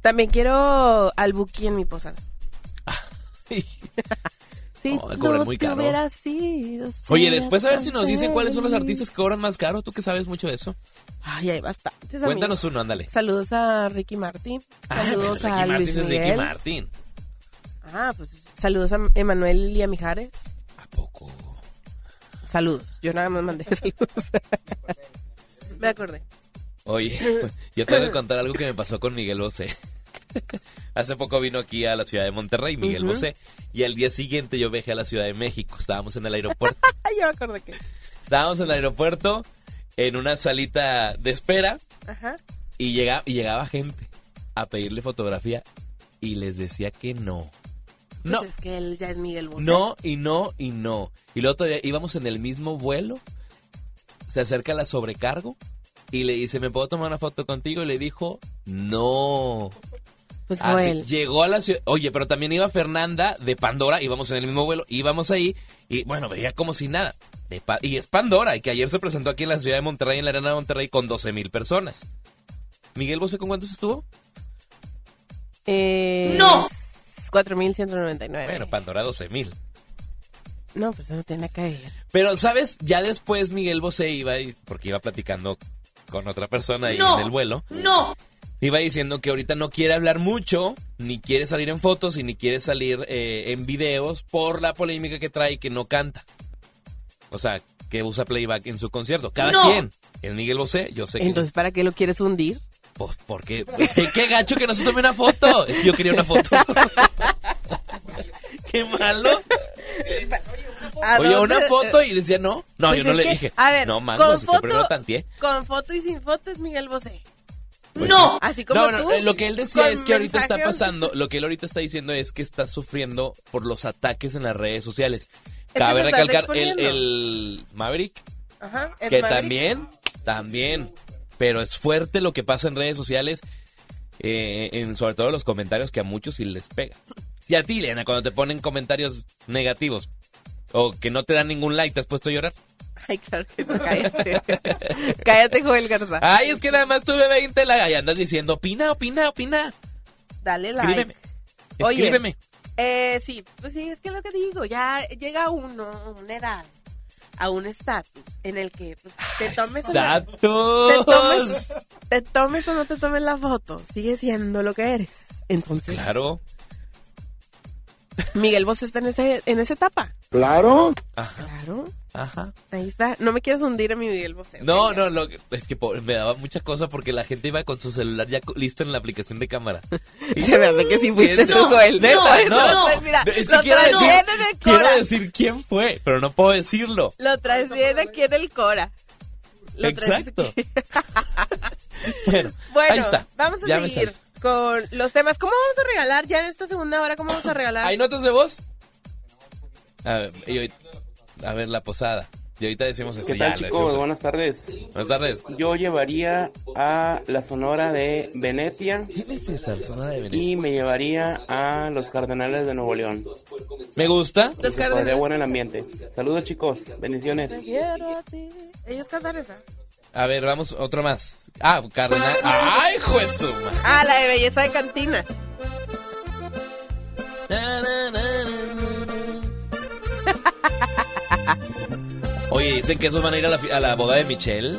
También quiero al Buki en mi posada. (laughs) Si No, cobran no muy te caro. hubiera sido Oye, después a ver si nos dicen cuáles son los artistas que cobran más caro. Tú que sabes mucho de eso. Ay, hay bastantes. Cuéntanos uno, ándale. Saludos a Ricky Martin. Ah, Saludos a Ricky Luis Martin es Ricky Miguel. Martin. Ah, pues saludos a Emanuel y a Mijares. ¿A poco? Saludos. Yo nada más mandé (laughs) saludos. Me acordé. Oye, (laughs) yo te voy a contar algo que me pasó con Miguel Bosé. (laughs) Hace poco vino aquí a la ciudad de Monterrey, Miguel Ujú. Bosé, y al día siguiente yo viajé a la Ciudad de México. Estábamos en el aeropuerto. (laughs) Ay, yo me acordé que. Estábamos en el aeropuerto en una salita de espera Ajá. y llegaba, y llegaba gente a pedirle fotografía y les decía que no. Pues No. es que él ya es Miguel Bosé. No, y no, y no. Y luego todavía íbamos en el mismo vuelo. Se acerca la sobrecargo y le dice, ¿me puedo tomar una foto contigo? Y le dijo, no. Pues Así, Joel. llegó a la ciudad. Oye, pero también iba Fernanda de Pandora, íbamos en el mismo vuelo, íbamos ahí y bueno, veía como si nada. De Pa- y es Pandora, y que ayer se presentó aquí en la ciudad de Monterrey, en la arena de Monterrey, con 12 mil personas. Miguel Bosé, ¿con cuántos estuvo? Eh, ¡No! 4.199. Bueno, Pandora 12 mil. No, pues eso no tiene que ver. Pero, ¿sabes? Ya después Miguel Bosé iba, y- porque iba platicando con otra persona ahí No. en el vuelo. ¡No! Iba diciendo que ahorita no quiere hablar mucho, ni quiere salir en fotos, y ni quiere salir eh, en videos por la polémica que trae que no canta. O sea, que usa playback en su concierto. Cada ¡No! quien. Es Miguel Bosé, yo sé que... Entonces, ¿para qué lo quieres hundir? Pues, porque... Es que qué gacho que no se tome una foto. Es que yo quería una foto. (laughs) qué malo. ¿A Oye, una foto y decía no. No, Pues yo no le que, dije. A ver, no, con mangos, que foto, tanteé. con foto y sin foto es Miguel Bosé. Pues no, sí. así como No, no, tú. eh, lo que él decía es que ahorita está pasando, lo que él ahorita está diciendo es que está sufriendo por los ataques en las redes sociales. Cabe recalcar el, Maverick, Ajá, es que Maverick. también, también, pero es fuerte lo que pasa en redes sociales, eh, en sobre todo los comentarios que a muchos sí les pega. Y a ti, Lena, cuando te ponen comentarios negativos o que no te dan ningún like, ¿te has puesto a llorar? Ay, claro que no, cállate. (laughs) cállate, Joel Garza. Ay, es que nada más tuve 20 likes y andas diciendo, opina, opina, opina. Dale like. Escríbeme. Oye, Escríbeme. Eh, sí, pues sí, es que lo que digo, ya llega uno a una edad, a un estatus en el que pues, te tomes o no- te tomes, te tomes o no te tomes la foto, sigue siendo lo que eres. Entonces, Claro. Miguel Bosé está en ese en esa etapa. Claro. Ajá. Claro. Ajá. Ahí está. No me quieres hundir a mi Miguel Bosé. No, no, lo es que pobre, me daba mucha cosa porque la gente iba con su celular ya listo en la aplicación de cámara. Y- (laughs) Se me hace que sí fuiste tú, Joel. Neta, No, no. pues mira, es que lo quiero decir, bien en el quiero Cora. decir quién fue, pero no puedo decirlo. Lo traes bien aquí en el Cora. Lo Exacto. aquí. Bueno, (laughs) Bueno, ahí está. vamos a Ya seguir. Con los temas. ¿Cómo vamos a regalar ya en esta segunda hora? ¿Cómo vamos a regalar? ¿Hay notas de voz? A ver, y hoy- a ver, la posada. Y ahorita decimos eso. ¿Qué ya, tal lo chicos? decimos. Buenas tardes. Buenas tardes. Yo llevaría a la Sonora de Venecia es esa Sonora de Venecia? y me llevaría a los Cardenales de Nuevo León. Me gusta. Los Cardenales. bueno el ambiente. Saludos chicos, bendiciones. Te quiero a ti. Ellos cantan esa. A ver, vamos, otro más. Ah, Cardenal. ¡Ay, Jesús! Ah, la de belleza de cantina. (laughs) Oye, dicen que esos van a ir a la, fi- a la boda de Michelle.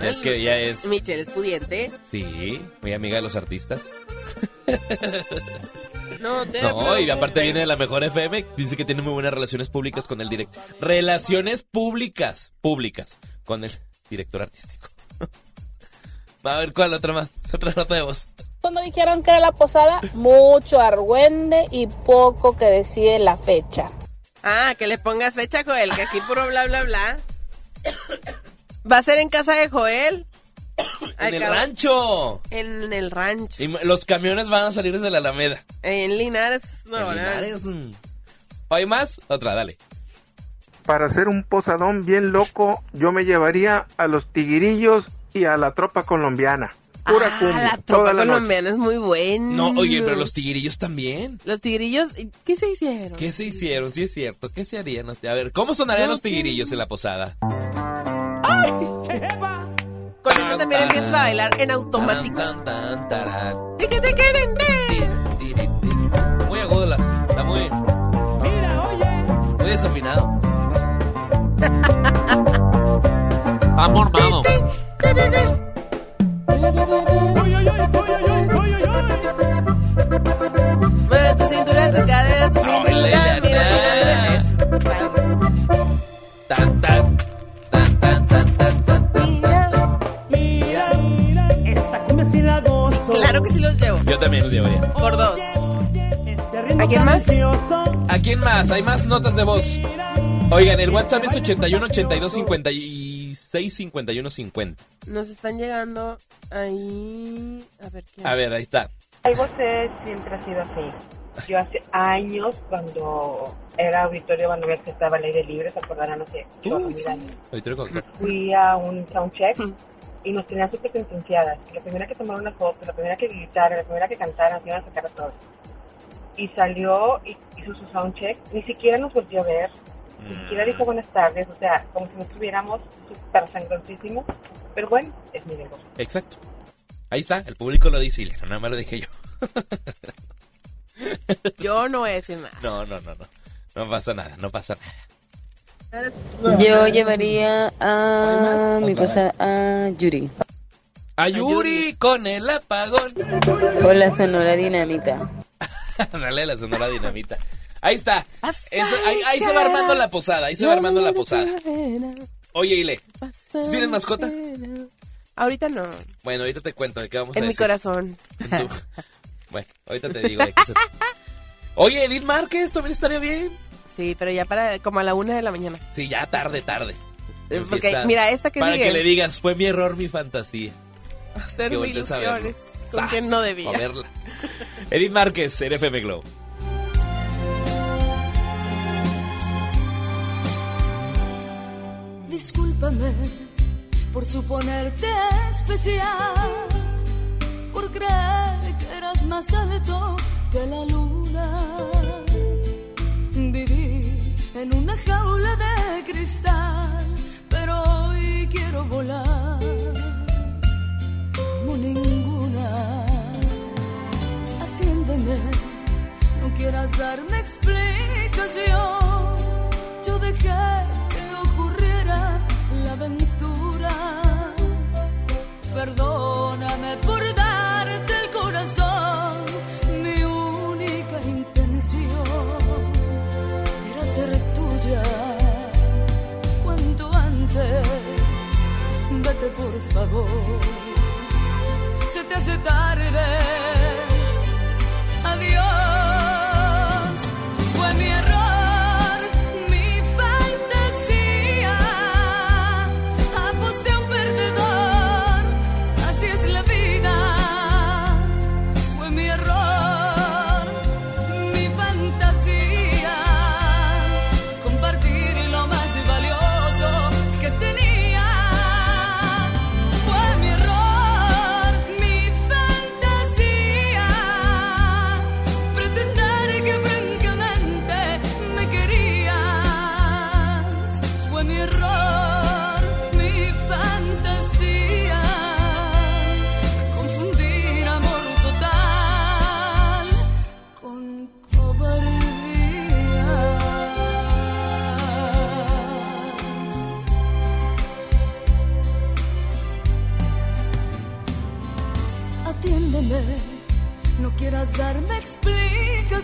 Es que ella es. Michelle es pudiente. Sí, muy amiga de los artistas. No, te No, y aparte viene de la mejor FM. Dice que tiene muy buenas relaciones públicas con el director. Relaciones públicas. Públicas. Con el director artístico. (laughs) Va a ver cuál, otra más. (laughs) Otra nota de voz. Cuando dijeron que era la posada, mucho argüende y poco que decide la fecha. Ah, que le pongas fecha, Joel, que aquí puro bla, bla, bla. Va a ser en casa de Joel. (coughs) En el rancho. En el rancho. Y los camiones van a salir desde la Alameda. En Linares. No, En. Linares. ¿Hay más? Otra, dale. Para hacer un posadón bien loco, yo me llevaría a los tiguirillos y a la tropa colombiana. Pura Ah, cumbia, la toda tropa la noche. colombiana es muy buena. No, oye, pero los tigrillos también. Los tigrillos, ¿qué se hicieron? ¿Qué se hicieron? Sí es cierto. ¿Qué se harían? A ver, ¿cómo sonarían los tigrillos en la posada? Con eso también empiezas a bailar en automático. Muy agudo la. Está muy. Muy desafinado. Amor, vamos. Mueve tu cintura, tu cadera, tu cintura. Mira, mira, mira. Tan, tan. Tan, tan, tan, tan, tan, tan. Mira, esta cumbia sí la gozo. Claro que sí los llevo. Yo también los llevaría. Por dos. ¿A quién más? ¿A quién más? Hay más notas de voz. Oigan, el WhatsApp es 81 82 56 51 50. Nos están llegando ahí. A ver qué. A ver, ahí está. Ay, José siempre ha sido así. Yo hace años, cuando era auditorio Banover, que estaba al aire libre, se acordarán, no sé, Uy, sí. Fui a un soundcheck y nos tenían súper sentenciadas. La primera que tomara una foto, la primera que gritara, la primera que cantara, nos iban a sacar a todos. Y salió y hizo su soundcheck, ni siquiera nos volvió a ver, ni siquiera dijo buenas tardes, o sea, como si no estuviéramos súper sangrosísimos. Pero bueno, es mi negocio. Exacto. Ahí está, el público lo dice, Ileana, nada más lo dije yo. (laughs) Yo no voy a decir nada. No, no, no, no. No pasa nada, no pasa nada. Yo llevaría a mi posada a Yuri. A Yuri con el apagón. O (laughs) la Sonora Dinamita. Dale la sonora dinamita. Ahí está. Eso- ahí, ahí se va armando la posada, ahí se va armando la posada. Oye, Ile, ¿tú ¿tienes mascota? Ahorita no. Bueno, ahorita te cuento de qué vamos a En mi decir. corazón. En (laughs) Bueno, ahorita te digo de qué se... Oye, Edith Márquez, también estaría bien. Sí, pero ya para como a la una de la mañana. Sí, ya tarde, tarde. En Porque, fiesta. mira, esta que Para sigue. que le digas, fue mi error, mi fantasía. Hacer ilusiones. Con quien no debía. A verla. Edith Márquez, en FM Glow. Discúlpame por suponerte especial, por creer que eras más alto que la luna. Viví en una jaula de cristal, pero hoy quiero volar como ninguna. Atiéndeme, no quieras darme explicación. Perdóname por darte el corazón. Mi única intención era ser tuya. Cuanto antes, vete por favor. Se te hace tarde.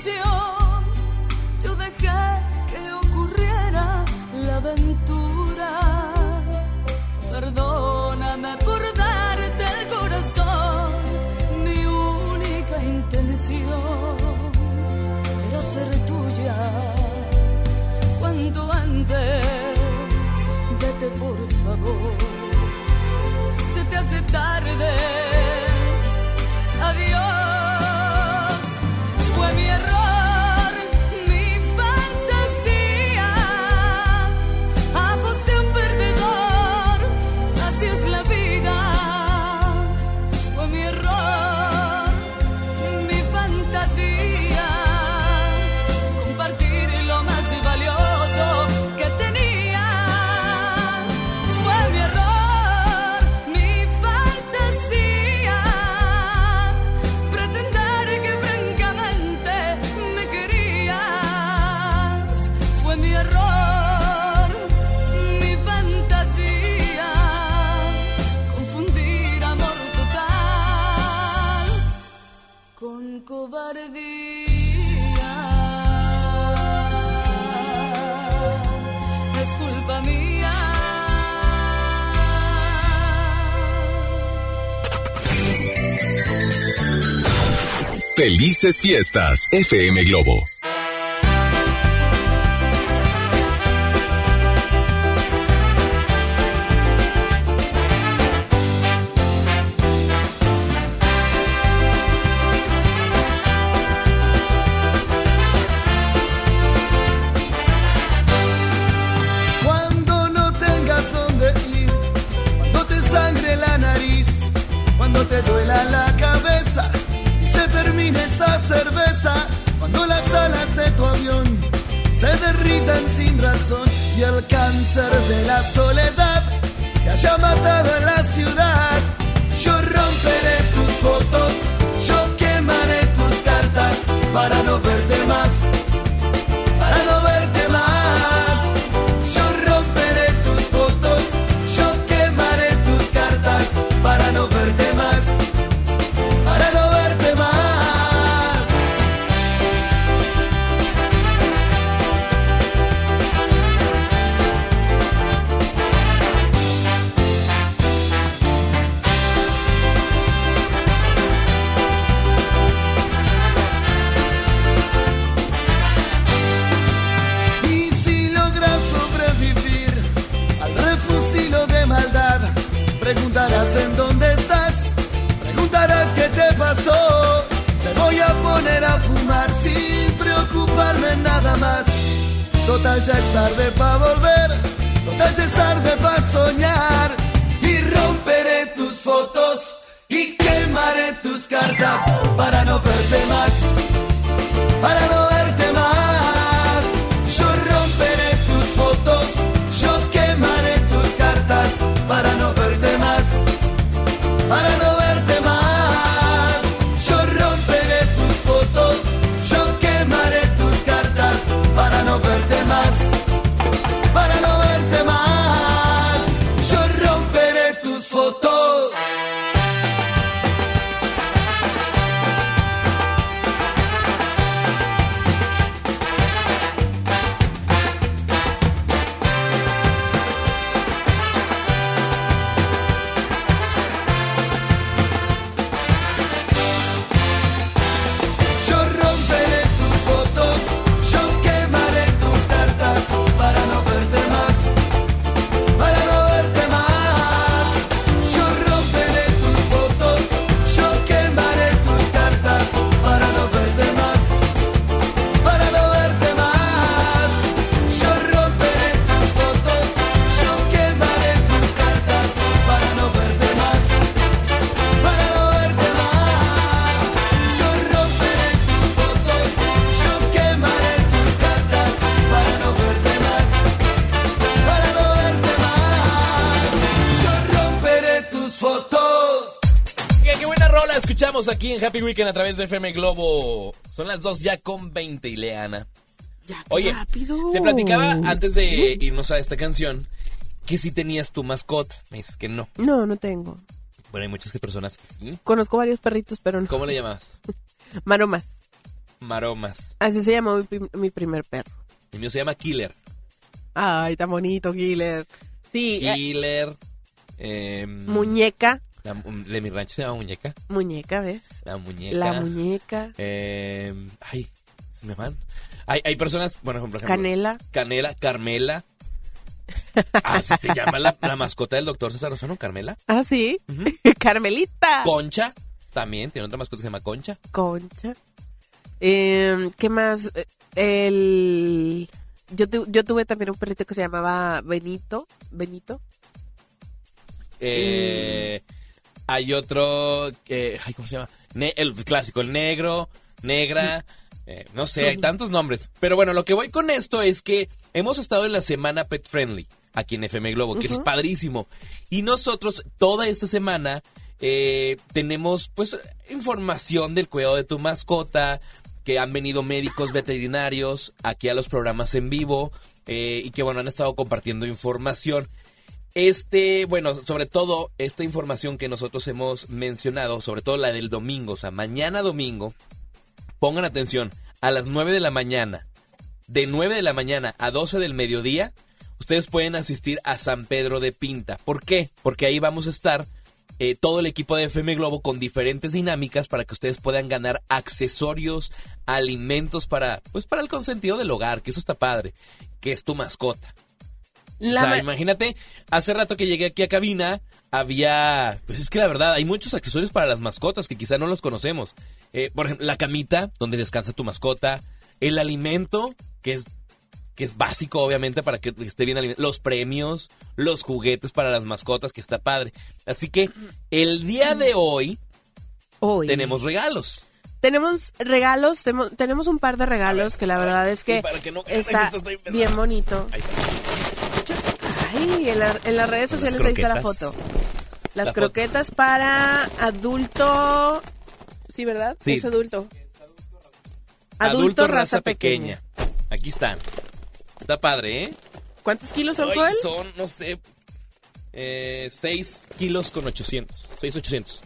yo dejé que ocurriera la aventura. Perdóname por darte el corazón, mi única intención era ser tuya. Cuanto antes, vete por favor, se te hace tarde Felices fiestas, FM Globo. Aquí en Happy Weekend a través de FM Globo. Son las 2 ya con 20, Ileana. Ya, Oye, rápido. te platicaba antes de irnos a esta canción que si tenías tu mascota. Me dices que no. No, no tengo. Bueno, hay muchas personas que sí. Conozco varios perritos, pero no. ¿Cómo le llamabas? (laughs) Maromas. Maromas. Así se llamó mi, mi primer perro. El mío se llama Killer. Ay, tan bonito, Killer. Sí. Eh, Killer. Em, muñeca la de mi rancho se llama Muñeca. Muñeca, ¿ves? La muñeca. La muñeca. Em, ay, se me van. Hay, hay personas, bueno, por ejemplo. Canela. Canela, Carmela. (laughs) Así se llama la, la mascota del doctor César Lozano, Carmela. Ah, sí. (laughs) Carmelita. Concha, también, tiene otra mascota que se llama Concha. Concha. Eh, ¿Qué más? Eh, El... Yo, tu- yo tuve también un perrito que se llamaba Benito. Benito. Eh, Hay otro, que, ay, ¿cómo se llama? Ne- el clásico, el negro, negra, eh, no sé, hay tantos nombres. Pero bueno, lo que voy con esto es que hemos estado en la semana Pet Friendly aquí en FM Globo, que es padrísimo. Y nosotros toda esta semana eh, tenemos pues información del cuidado de tu mascota, que han venido médicos veterinarios aquí a los programas en vivo eh, y que bueno, han estado compartiendo información. Este, bueno, sobre todo esta información que nosotros hemos mencionado, sobre todo la del domingo, o sea, mañana domingo, pongan atención, a las 9 de la mañana, de 9 de la mañana a 12 del mediodía, ustedes pueden asistir a San Pedro de Pinta. ¿Por qué? Porque ahí vamos a estar eh, todo el equipo de FM Globo con diferentes dinámicas para que ustedes puedan ganar accesorios, alimentos para, pues para el consentido del hogar, que eso está padre, que es tu mascota. La o sea, ma- imagínate, hace rato que llegué aquí a cabina, había, pues es que la verdad, hay muchos accesorios para las mascotas que quizá no los conocemos. Eh, por ejemplo, la camita donde descansa tu mascota, el alimento, que es, que es básico obviamente para que esté bien alimentado, los premios, los juguetes para las mascotas, que está padre. Así que el día de hoy, tenemos regalos. Tenemos regalos, tenemos un par de regalos que la verdad es que, que no está bien bonito. Ay, en, la- en las redes sociales ahí está la foto. Las La foto. croquetas para adulto. Sí, ¿verdad? Sí. Es adulto. Adulto, raza, pequeña. Aquí están. Está padre, ¿eh? ¿Cuántos kilos son, Joel? Son, no sé, eh, 6 kilos con 800. 6, 800.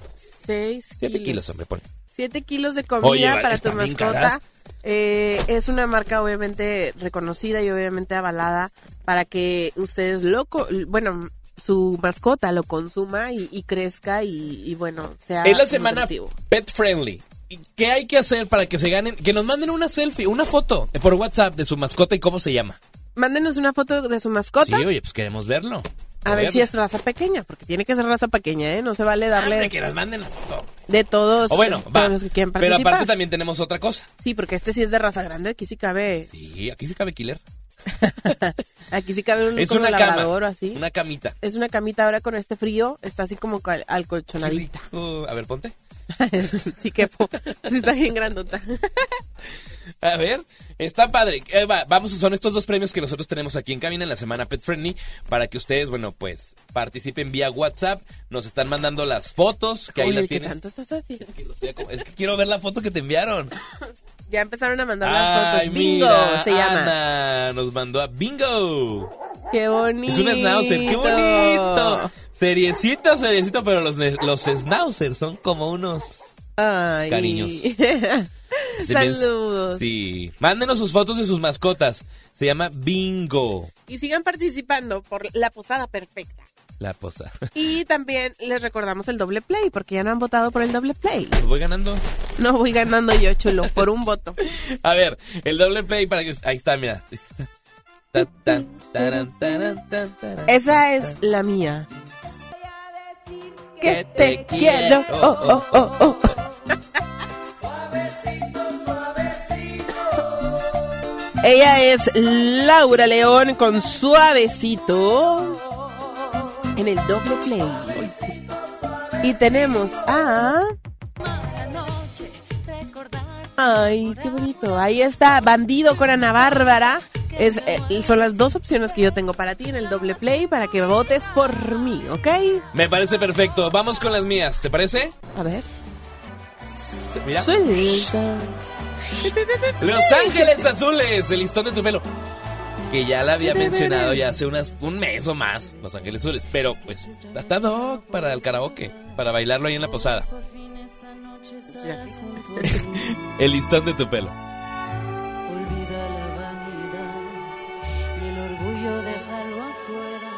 6 7 kilos, hombre, pon. 7 kilos de comida Oye, para tu mascota. Eh, es una marca obviamente reconocida y obviamente avalada para que ustedes lo, bueno, su mascota lo consuma y, y crezca y, y, bueno, sea Es la semana nutritivo. pet friendly. ¿Y ¿Qué hay que hacer para que se ganen? Que nos manden una selfie, una foto por WhatsApp de su mascota y cómo se llama. Mándenos una foto de su mascota. Sí, oye, pues queremos verlo. a ver si es raza pequeña, porque tiene que ser raza pequeña, ¿eh? No se vale darle Hombre, que nos manden la foto. de todos, O bueno, todos va. los que quieran Pero participar. aparte también tenemos otra cosa. Sí, porque este sí es de raza grande, aquí sí cabe, Sí, aquí sí cabe killer. (laughs) aquí sí cabe un Es una labrador o así. Una camita. Es una camita ahora con este frío, está así como cal- alcolchonadita. Uh, a ver, ponte. (laughs) sí que sí está bien grandota. (laughs) A ver, está padre. Eh, va, vamos, son estos dos premios que nosotros tenemos aquí en cabina en la semana Pet Friendly para que ustedes, bueno, pues participen vía WhatsApp. Nos están mandando las fotos que ahí Oye, la ¿qué tienes. tanto estás así? Es que quiero ver la foto que te enviaron. Ya empezaron a mandar las fotos. Bingo mira, se llama. Ana nos mandó a Bingo. Qué bonito. Es un schnauzer, qué bonito. Seriecito, seriecito, pero los, los schnauzers son como unos Ay. cariños. (laughs) Saludos. Sí, mándenos sus fotos de sus mascotas. Se llama Bingo. Y sigan participando por la posada perfecta. La posa. (laughs) Y también les recordamos el doble play, porque ya no han votado por el doble play. Voy ganando. No voy ganando yo, chulo, por un voto. (laughs) A ver, el doble play para que. Ahí está, mira. Esa es la mía. Que te quiero. Oh, oh, oh, oh. (laughs) Ella es Laura León con suavecito en el doble play. Y tenemos a... Ay, qué bonito. Ahí está Bandido con Ana Bárbara. Es, eh, son las dos opciones que yo tengo para ti en el doble play para que votes por mí, ¿ok? Me parece perfecto. Vamos con las mías, ¿te parece? A ver. Mira. Los Ángeles Azules, el listón de tu pelo. Que ya la había mencionado ya hace unas, un mes o más, Los Ángeles Azules. Pero pues, está doc para el karaoke, para bailarlo ahí en la posada. (laughs) El listón de tu pelo. Olvida la vanidad y el orgullo déjalo afuera.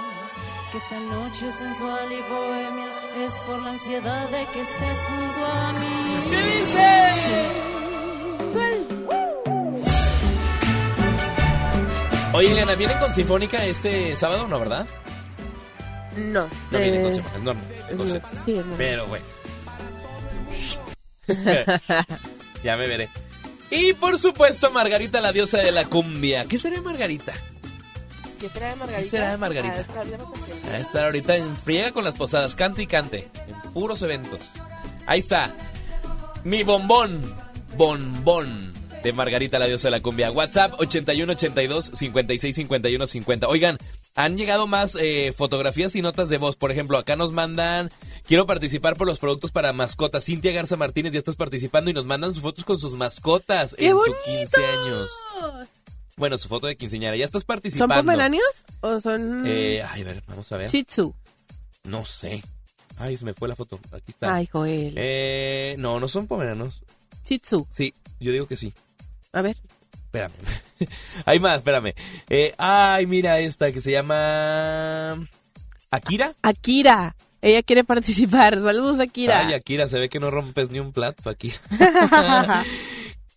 Que esta noche sensual y bohemia es por la ansiedad de que estés junto a mí. ¿Qué dice? Oye, Ileana, ¿vienen con Sinfónica este sábado, no, verdad? No. No vienen con eh, Sinfónica, es normal. es sí, es normal. Pero, güey. (laughs) ya me veré. Y por supuesto, Margarita, la diosa de la cumbia. ¿Qué será Margarita? ¿Qué será Margarita? ¿Qué será Margarita? Está bien, ok. A estar ahorita en friega con las posadas, cante y cante, en puros eventos. Ahí está. Mi bombón, bombón de Margarita, la diosa de la cumbia. WhatsApp 81 82 56 51 50. Oigan, han llegado más eh, fotografías y notas de voz. Por ejemplo, acá nos mandan. Quiero participar por los productos para mascotas. Cintia Garza Martínez ya estás participando y nos mandan sus fotos con sus mascotas ¡Qué en su 15 años. Bueno, su foto de quinceañera. Ya estás ¿Son participando. pomeranios o son Eh, ay, a ver, vamos a ver. Shih Tzu? No sé. Ay, se me fue la foto. Aquí está. Ay, Joel. Eh, no, no son pomeranos. Shih Tzu. Sí, yo digo que sí. A ver. Espérame. (laughs) Hay más, espérame. Eh, ay, mira esta que se llama... ¿Akira? Akira. Ella quiere participar. Saludos, Akira. Ay, Akira, se ve que no rompes ni un plato, Akira. (laughs)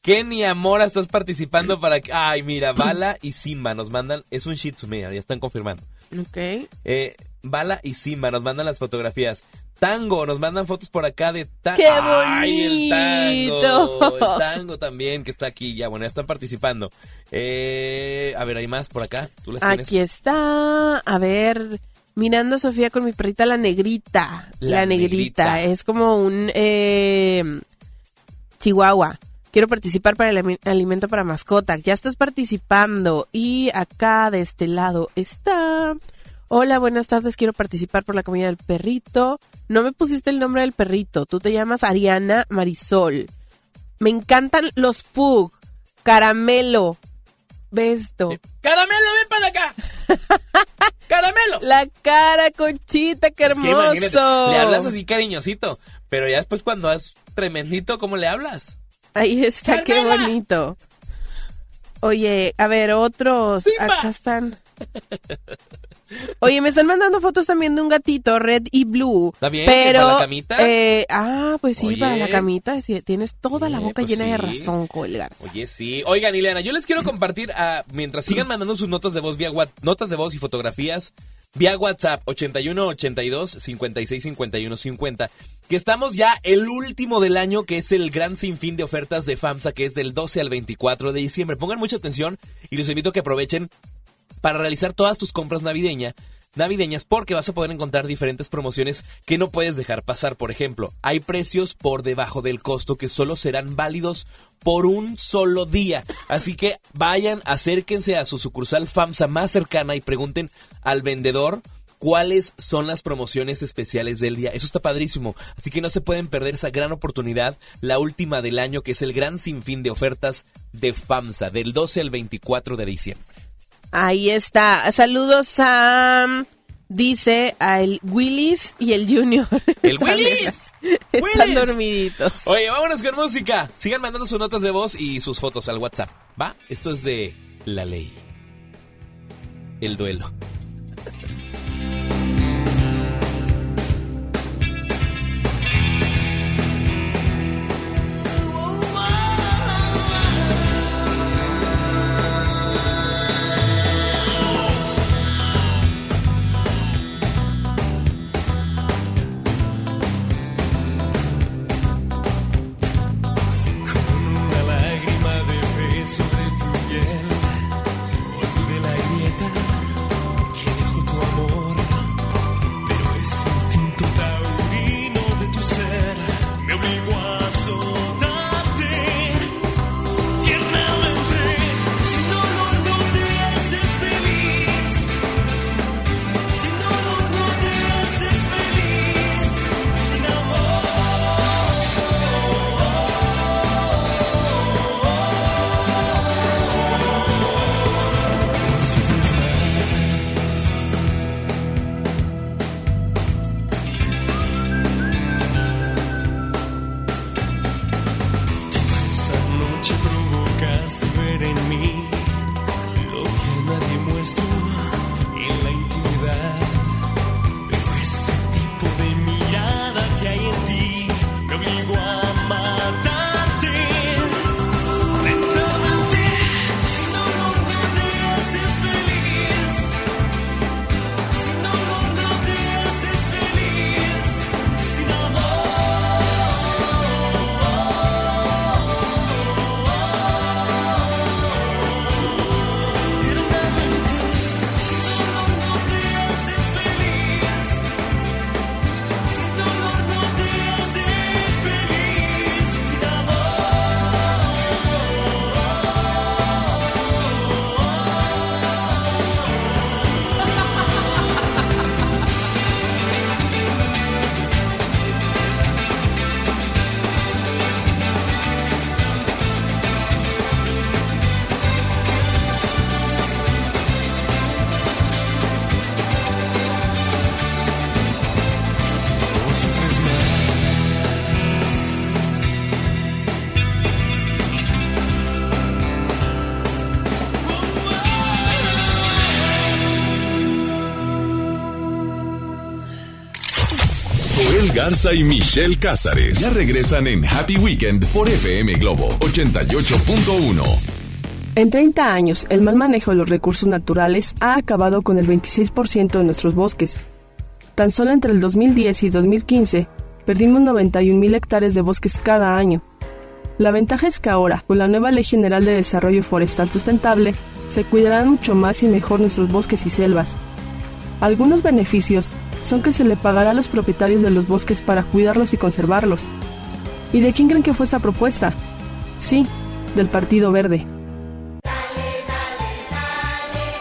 Kenny Amora, estás participando para que... Ay, mira, Bala y Simba nos mandan... Es un Shih Tzu, mira, ya están confirmando. ok. Eh, Bala y Simba nos mandan las fotografías. Tango, nos mandan fotos por acá de tango. ¡Qué ¡Ay, el tango! bonito! El tango también, que está aquí. Ya, bueno, ya están participando. Eh, a ver, hay más por acá. ¿Tú las tienes? Aquí está. A ver. Mirando a Sofía con mi perrita la negrita. La La, negrita. negrita. Es como un eh, chihuahua. Quiero participar para el alimento para mascota. Ya estás participando. Y acá de este lado está. Hola, buenas tardes. Quiero participar por la comida del perrito. No me pusiste el nombre del perrito. Tú te llamas Ariana Marisol. Me encantan los Pug. Caramelo. Besto. ¡Caramelo, ven para acá! (laughs) ¡Caramelo! La cara, Conchita, qué Es que imagínate, hermoso. le hablas así cariñosito, pero ya después cuando es tremendito, ¿cómo le hablas? Ahí está, qué bonito. Oye, a ver, otros. Acá están. (laughs) Oye, me están mandando fotos también de un gatito, red y blue. ¿Está bien? ¿Que Pero, para la camita? eh, ah, pues sí, Oye. para la camita. sí, tienes toda la Oye, boca pues llena de razón, Joel Garza. Oye, sí. Oigan, Ileana, yo les quiero compartir, ah, mientras sigan mandando sus notas de voz vía notas de voz y fotografías vía WhatsApp 81 82 56 51 50, que estamos ya el último del año, que es el gran sinfín de ofertas de FAMSA, que es del 12 al 24 de diciembre. Pongan mucha atención y les invito a que aprovechen para realizar todas tus compras navideña, navideñas porque vas a poder encontrar diferentes promociones que no puedes dejar pasar. Por ejemplo, hay precios por debajo del costo que solo serán válidos por un solo día. Así que vayan, acérquense a su sucursal FAMSA más cercana y pregunten al vendedor cuáles son las promociones especiales del día. Eso está padrísimo. Así que no se pueden perder esa gran oportunidad, la última del año, que es el gran sinfín de ofertas de FAMSA, del 12 al 24 de diciembre. Ahí está. Saludos a. Dice a el Willis y el Junior. (laughs) ¡El Están- Willis! Están ¡Willis! dormiditos. Oye, vámonos con música. Sigan mandando sus notas de voz y sus fotos al WhatsApp. ¿Va? Esto es de La Ley. El duelo. Garza y Michelle Cázares ya regresan en Happy Weekend por FM Globo 88.1. En 30 años, el mal manejo de los recursos naturales ha acabado con el 26% de nuestros bosques. Tan solo entre el 2010 y 2015, perdimos 91.000 hectáreas de bosques cada año. La ventaja es que ahora, con la nueva Ley General de Desarrollo Forestal Sustentable, se cuidarán mucho más y mejor nuestros bosques y selvas. Algunos beneficios son que se le pagará a los propietarios de los bosques para cuidarlos y conservarlos. ¿Y de quién creen que fue esta propuesta? Sí, del Partido Verde.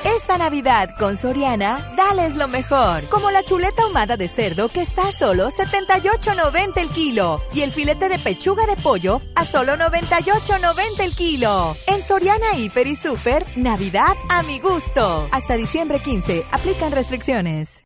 Esta Navidad con Soriana, dales lo mejor. Como la chuleta ahumada de cerdo que está a solo 78.90 el kilo. Y el filete de pechuga de pollo a solo 98.90 el kilo. En Soriana Hiper y Super, Navidad a mi gusto. Hasta diciembre 15, aplican restricciones.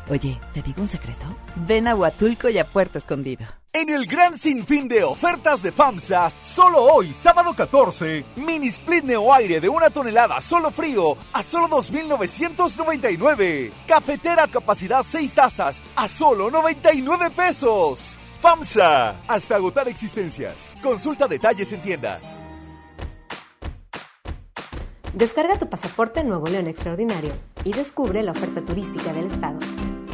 Oye, ¿te digo un secreto? Ven a Huatulco y a Puerto Escondido. En el gran sinfín de ofertas de FAMSA, solo hoy, sábado 14, mini split neo aire de una tonelada solo frío a solo 2.999. Cafetera capacidad 6 tazas a solo 99 pesos. FAMSA, hasta agotar existencias. Consulta detalles en tienda. Descarga tu pasaporte Nuevo León Extraordinario y descubre la oferta turística del estado.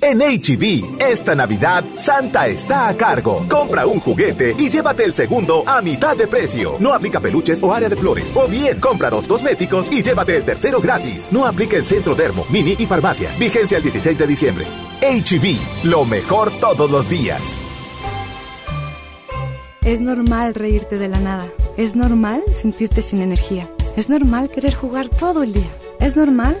En HB, esta Navidad, Santa está a cargo. Compra un juguete y llévate el segundo a mitad de precio. No aplica peluches o área de flores. O bien, compra dos cosméticos y llévate el tercero gratis. No aplica en Centro Dermo, Mini y Farmacia. Vigencia el 16 de diciembre. HB, lo mejor todos los días. Es normal reírte de la nada. Es normal sentirte sin energía. Es normal querer jugar todo el día. Es normal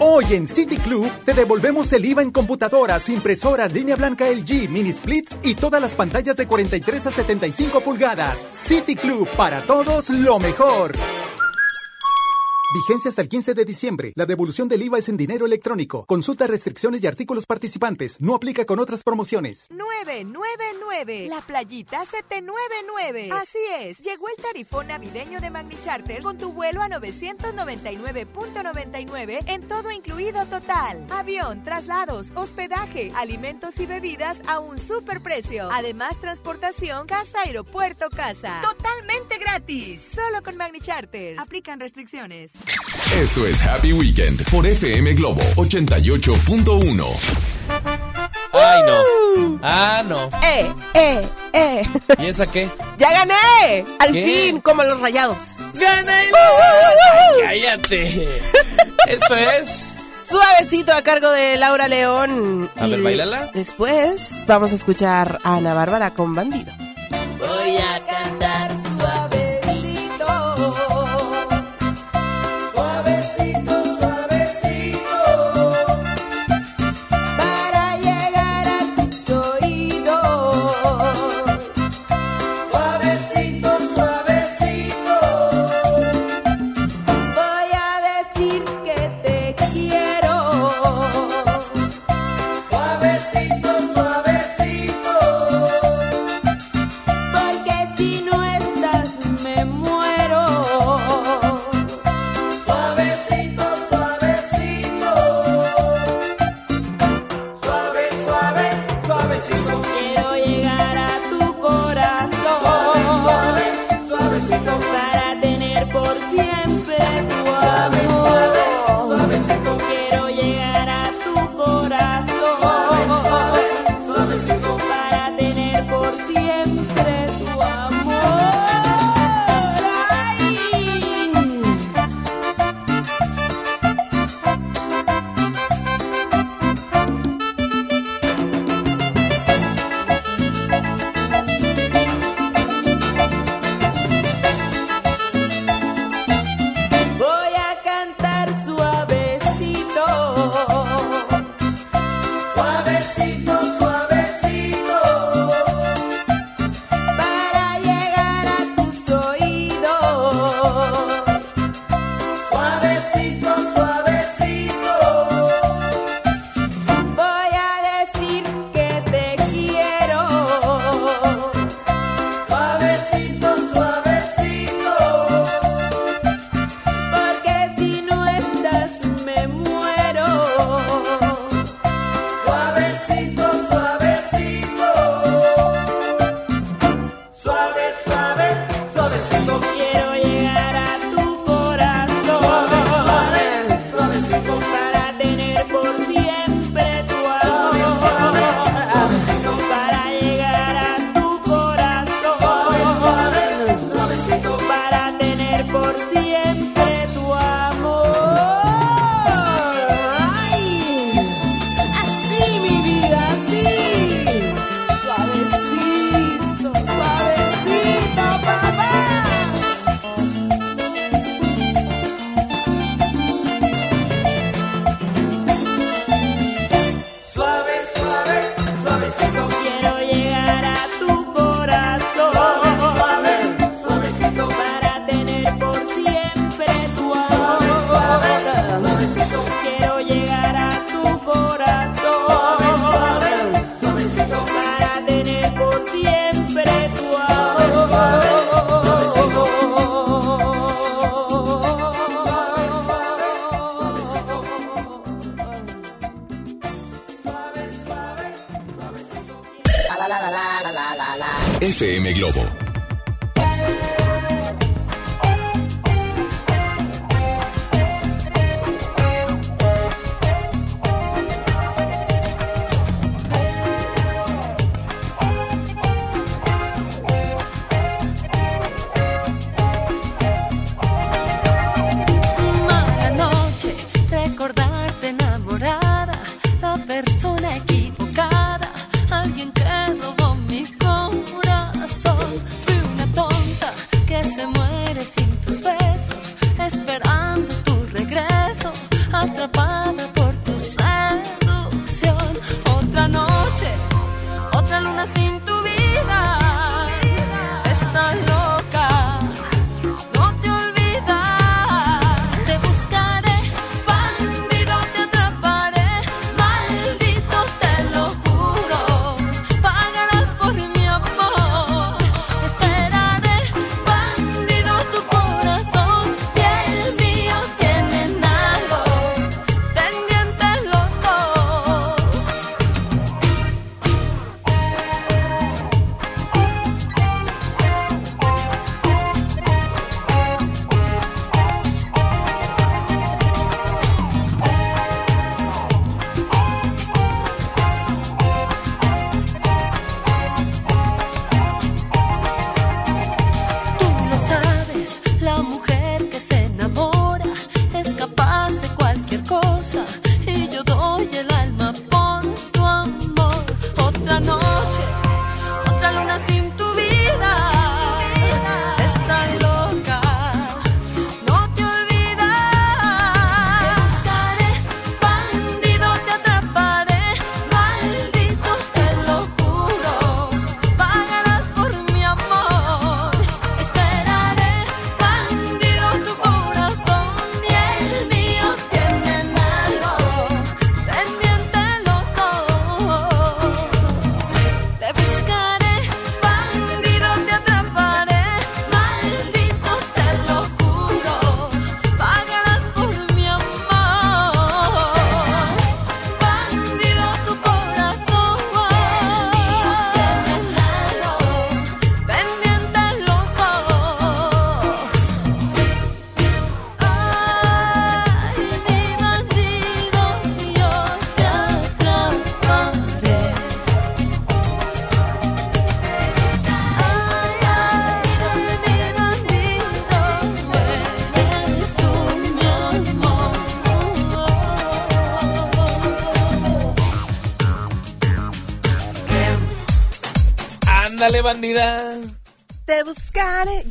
Hoy en City Club te devolvemos el IVA en computadoras, impresoras, línea blanca LG, mini splits y todas las pantallas de 43 a 75 pulgadas. City Club, para todos lo mejor. Vigencia hasta el 15 de diciembre. La devolución del IVA es en dinero electrónico. Consulta restricciones y artículos participantes. No aplica con otras promociones. 999. La playita 799. Así es. Llegó el tarifón navideño de Magni Charter con tu vuelo a 999.99 en todo incluido total. Avión, traslados, hospedaje, alimentos y bebidas a un superprecio. Además, transportación casa, aeropuerto, casa. Totalmente gratis. Solo con Magni Charter. Aplican restricciones. Esto es Happy Weekend por FM Globo 88.1. Ay, no. Ah, no. ¡Eh, eh, eh! ¿Y esa qué? (laughs) ¡Ya gané! Al ¿Qué? fin, como los rayados. ¡Gané! Ay, cállate. (laughs) Esto es. Suavecito a cargo de Laura León. A ver, bailala. Después vamos a escuchar a Ana Bárbara con Bandido. Voy a cantar suavecito.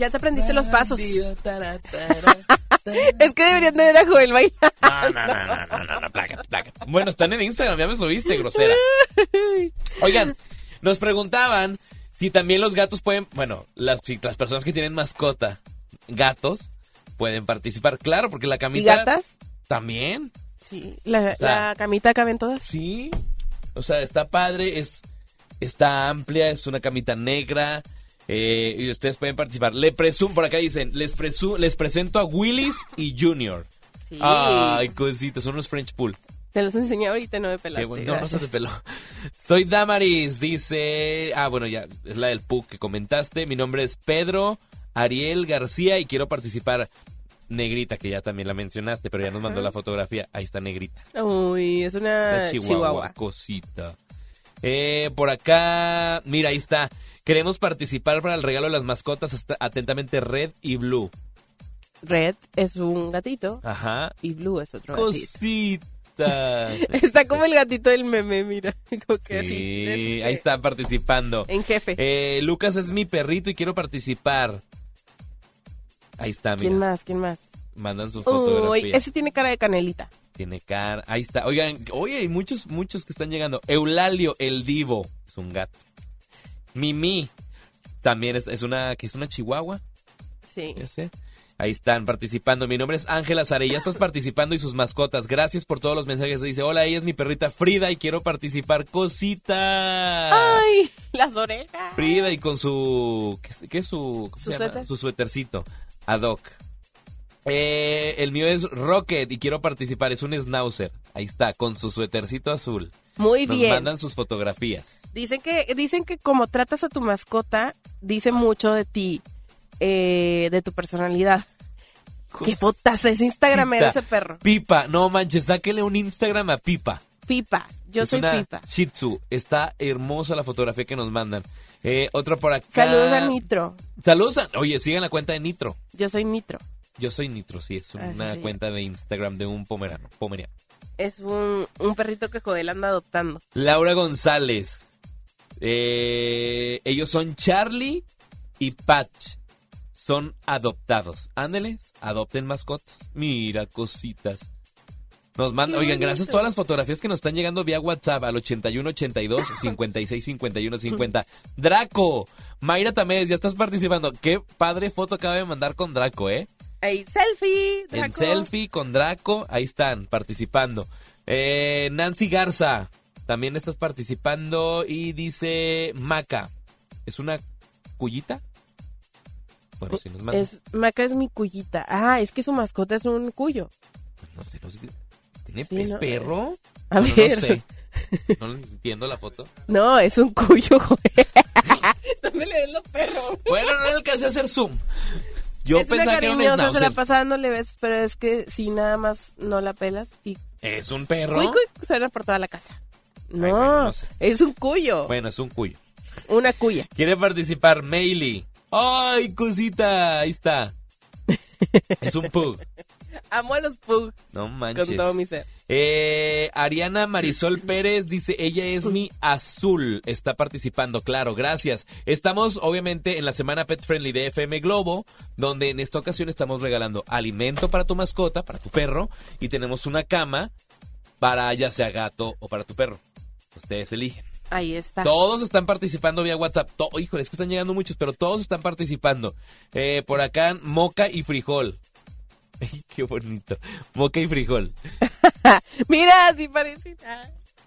Ya te aprendiste los pasos. (laughs) Es que deberían de ver a Joel bailar. No, no, no, no, no, no, no, plácate, plácate. Bueno, están en Instagram, ya me subiste, grosera. (laughs) Oigan, nos preguntaban si también los gatos pueden, bueno, las, si las personas que tienen mascota, gatos, pueden participar. Claro, porque la ¿Y camita... gatas? También. Sí. La, O sea, la camita caben todas. Sí. O sea, está padre, es está amplia, es una camita negra. Eh, y ustedes pueden participar. Le presumo, por acá dicen, les presu- les presento a Willis y Junior. Sí. Ay, cositas, son unos French Pool. Te los enseñé ahorita no me Qué pelaste. bueno, no, no se te gracias. peló. Soy Damaris, dice. Ah, bueno, ya, es la del PUC que comentaste. Mi nombre es Pedro Ariel García y quiero participar. Negrita, que ya también la mencionaste, pero ya nos mandó Ajá. la fotografía. Ahí está Negrita. Uy, es una. Chihuahua, cosita. Eh, por acá, mira, ahí está. Queremos participar para el regalo de las mascotas. Atentamente, Red y Blue. Red es un gatito Ajá. y Blue es otro gatito. Cosita. (laughs) Está como el gatito del meme, mira. (laughs) Como que así. Sí, ahí está participando. En jefe. Eh, Lucas es mi perrito y quiero participar. Ahí está, mira. ¿Quién más? ¿Quién más? Mandan su Uy, fotografía. ese tiene cara de canelita. Tiene cara. Ahí está. Oigan, oye, hay muchos, muchos que están llegando. Eulalio, el divo. Es un gato. Mimi. También es, es una, que es una chihuahua. Sí. Ya sé. Ahí están participando. Mi nombre es Ángela Sare. Ya estás participando y sus mascotas. Gracias por todos los mensajes. Dice, hola, ella es mi perrita Frida y quiero participar. Cosita. Ay, las orejas. Frida y con su... ¿Qué, es- qué es su... cómo ¿Su se llama? Su suétercito. Ad hoc. Eh, el mío es Rocket y quiero participar. Es un schnauzer. Ahí está, con su suétercito azul. Muy Nos bien. mandan sus fotografías. Dicen que, dicen que como tratas a tu mascota, dice mucho de ti, eh, de tu personalidad. Qué putas es Instagramero ese perro. Pipa, no manches, sáquele un Instagram a Pipa. Pipa, yo Es soy una Pipa. Shih Tzu. Está hermosa la fotografía que nos mandan. Eh, otro por acá. Saludos a Nitro. Saludos a... Oye, sigan la cuenta de Nitro. Yo soy Nitro. Yo soy Nitro, sí, es Ah, una cuenta de Instagram de un pomerano. Pomeriano. Es un, un perrito que Joel anda adoptando. Laura González. Eh, ellos son Charlie y Patch. Son adoptados. Ándeles, adopten mascotas. Mira, cositas. Nos mandan, oigan, gracias a todas las fotografías que nos están llegando vía WhatsApp al 8182 56 51 50. Draco, Mayra Tamés, ya estás participando. Qué padre foto acaba de mandar con Draco, ¿eh? Ahí, selfie. En selfie con Draco, ahí están participando. Eh, Nancy Garza, también estás participando y dice Maca, ¿es una cuyita? Bueno, si nos manda. Es, Maca es mi cuyita. Ah, es que su mascota es un cuyo. No sé, no sé, ¿Tiene Sí, es ¿no? perro? A Bueno, ver. (laughs) No sé. No entiendo la foto. No, es un cuyo, Joel. ¿Dónde (laughs) le ves los perros? Bueno, no le alcancé a hacer zoom. Yo es una pensaba que era un cariñosa, se la schnauzer. pasada no le ves, pero es que si nada más no la pelas y ¿Es un perro? cuy, cuy, suena por toda la casa. No, bueno, no sé. es un cuyo, Bueno, es un cuyo. una cuya. Quiere participar Meili. ¡Ay, cosita! Ahí está. Es un pug. Amo a los pug No manches. con todo mi ser. Eh, Ariana Marisol Pérez dice, ella es mi azul, está participando, claro, gracias. Estamos obviamente en la semana Pet Friendly de FM Globo, donde en esta ocasión estamos regalando alimento para tu mascota, para tu perro, y tenemos una cama para ya sea gato o para tu perro. Ustedes eligen. Ahí está. Todos están participando vía WhatsApp. To- híjole, es que están llegando muchos, pero todos están participando. Eh, por acá, moca y frijol. (laughs) Ay, qué bonito. Moca y frijol. (laughs) Mira, sí parece. ah.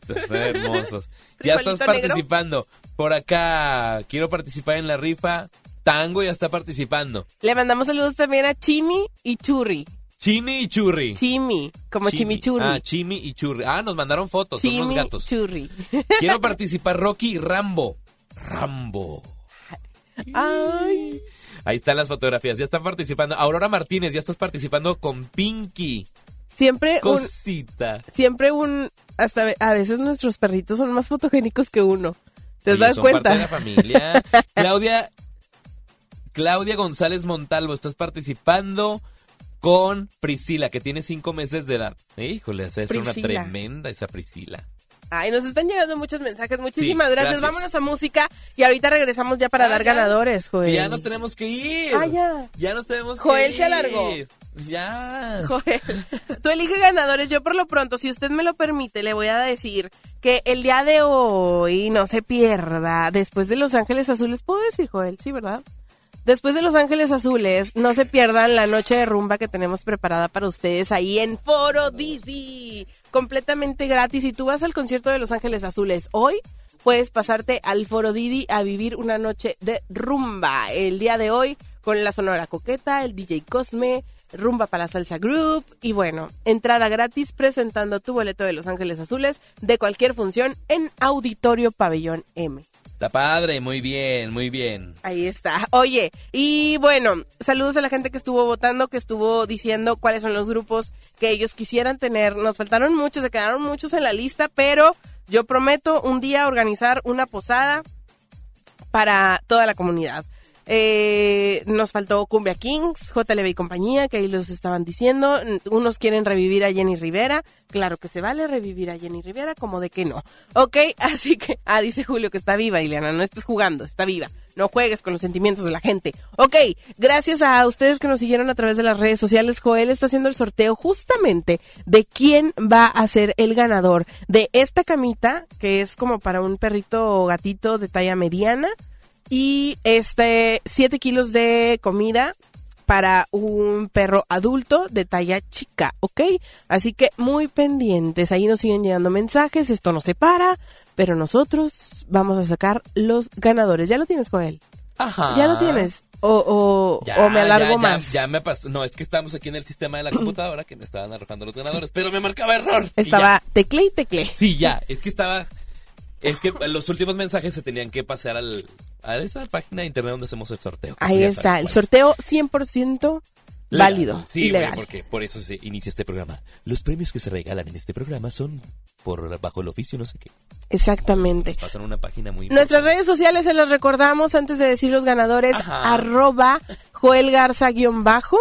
Están hermosos. (laughs) Ya estás negro. participando. Por acá, quiero participar en la rifa. Tango ya está participando. Le mandamos saludos también a Chimi y Churri. Chini y Churri. Chimi, como Chimi. chimichurri. Ah, Chimi y Churri. Ah, nos mandaron fotos, son unos Chimi gatos. Churri. Quiero participar Rocky y Rambo. Rambo. Ay. Ahí están las fotografías. Ya están participando. Aurora Martínez, ya estás participando con Pinky. Siempre un, Cosita. siempre un, hasta a veces nuestros perritos son más fotogénicos que uno. ¿Te Oye, das son cuenta? parte de la familia. (laughs) Claudia, Claudia González Montalvo, estás participando con Priscila, que tiene cinco meses de edad. Híjole, esa es una tremenda esa Priscila. Ay, nos están llegando muchos mensajes. Muchísimas Sí, gracias. gracias. Vámonos a música y ahorita regresamos ya para Ah, dar ya. ganadores, Joel. Ya nos tenemos que ir. Ah, ya. Ya nos tenemos Joel que ir. se alargó. Ya. Joel, tú elige ganadores. Yo por lo pronto, si usted me lo permite, le voy a decir que el día de hoy no se pierda. Después de Los Ángeles Azules, ¿puedo decir, Joel? Sí, ¿verdad? Después de Los Ángeles Azules, no se pierdan la noche de rumba que tenemos preparada para ustedes ahí en Foro Didi. Completamente gratis. Si tú vas al concierto de Los Ángeles Azules hoy, puedes pasarte al Foro Didi a vivir una noche de rumba. El día de hoy con la Sonora Coqueta, el DJ Cosme, Rumba para la Salsa Group y bueno, entrada gratis presentando tu boleto de Los Ángeles Azules de cualquier función en Auditorio Pabellón M. Está padre, muy bien, muy bien. Ahí está. Oye, y bueno, saludos a la gente que estuvo votando, que estuvo diciendo cuáles son los grupos que ellos quisieran tener. Nos faltaron muchos, se quedaron muchos en la lista, pero yo prometo un día organizar una posada para toda la comunidad. Eh, nos faltó Cumbia Kings, JLB y compañía, que ahí los estaban diciendo. Unos quieren revivir a Jenny Rivera. Claro que se vale revivir a Jenny Rivera, como de que no. Ok, (laughs) así que, ah, dice Julio que está viva, Ileana, no estés jugando, está viva. No juegues con los sentimientos de la gente. Ok, gracias a ustedes que nos siguieron a través de las redes sociales, Joel está haciendo el sorteo justamente de quién va a ser el ganador de esta camita, que es como para un perrito o gatito de talla mediana y este 7 kilos de comida para un perro adulto de talla chica, ¿ok? Así que muy pendientes, ahí nos siguen llegando mensajes, esto no se para, pero nosotros vamos a sacar los ganadores. ¿Ya lo tienes, Joel? Ajá. ¿Ya lo tienes? o, o, Ya, o me alargo ya, ya, más? Ya, me pasó. No, es que estamos aquí en el sistema de la computadora que me estaban arrojando los ganadores, pero me marcaba error. y Estaba ya. tecle y tecle. Sí, ya. Es que estaba. Es que los últimos mensajes se tenían que pasar al, a esa página de internet donde hacemos el sorteo. Ahí está, el sorteo 100% Legal. válido Sí, y legal. porque por eso se inicia este programa. Los premios que se regalan en este programa son por bajo el oficio, no sé qué. Exactamente. Pasan una página muy Nuestras redes sociales se las recordamos antes de decir los ganadores. Ajá. Arroba Joel Garza guion bajo.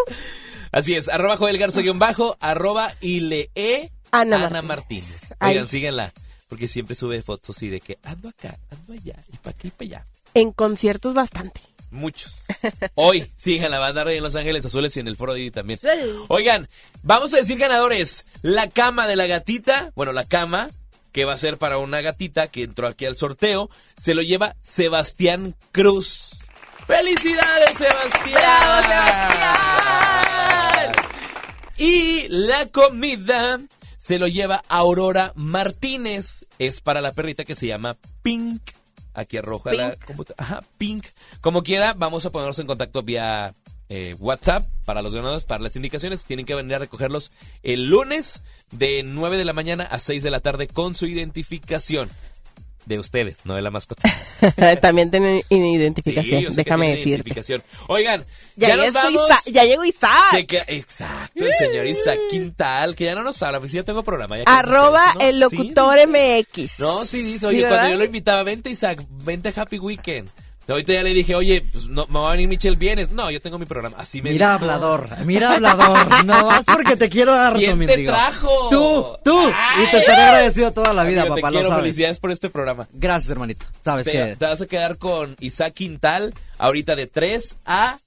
Así es, arroba Joel Garza guion bajo, arroba Ilee Ana Martínez. Martínez. Oigan, Ahí. síguenla, porque siempre sube fotos y de que ando acá, ando allá, y pa' aquí y pa' allá. En conciertos bastante. Muchos. Hoy, síganla, van a andar ahí en Los Ángeles Azules y en el Foro Didi también. Oigan, vamos a decir ganadores. La cama de la gatita, bueno, la cama que va a ser para una gatita que entró aquí al sorteo, se lo lleva Sebastián Cruz. ¡Felicidades, Sebastián! Y la comida se lo lleva Aurora Martínez. Es para la perrita que se llama Pink. Aquí arroja la computadora. Ajá, Pink. Como quiera, vamos a ponernos en contacto vía eh, WhatsApp para los ganadores, para las indicaciones. Tienen que venir a recogerlos el lunes de 9 de la mañana a 6 de la tarde con su identificación. De ustedes, no de la mascota. (laughs) También tienen identificación, Sí, que déjame identificación. Oigan, Ya, ya, nos llegó vamos. Isa- ya llegó Isaac. Queda- exacto, el señor Isaac Quintal, que ya no nos habla, porque sí ya tengo programa. Ya que Arroba ¿no? el Sí, locutor MX. No, sí dice, ¿Sí, oye, verdad? cuando yo lo invitaba, vente Isaac, vente Happy Weekend. Ahorita ya le dije, oye, pues no, me va a venir Michelle vienes. No, yo tengo mi programa. Así me Mira dijo. hablador, mira hablador. (laughs) No más porque te quiero harto, ¿Quién te trajo? Tú, tú. Y te estaré agradecido toda la vida, Amigo, papá, te lo quiero, sabes. felicidades por este programa. Gracias, hermanito. Sabes Te, que... te vas a quedar con Isaac Quintal ahorita de 3 a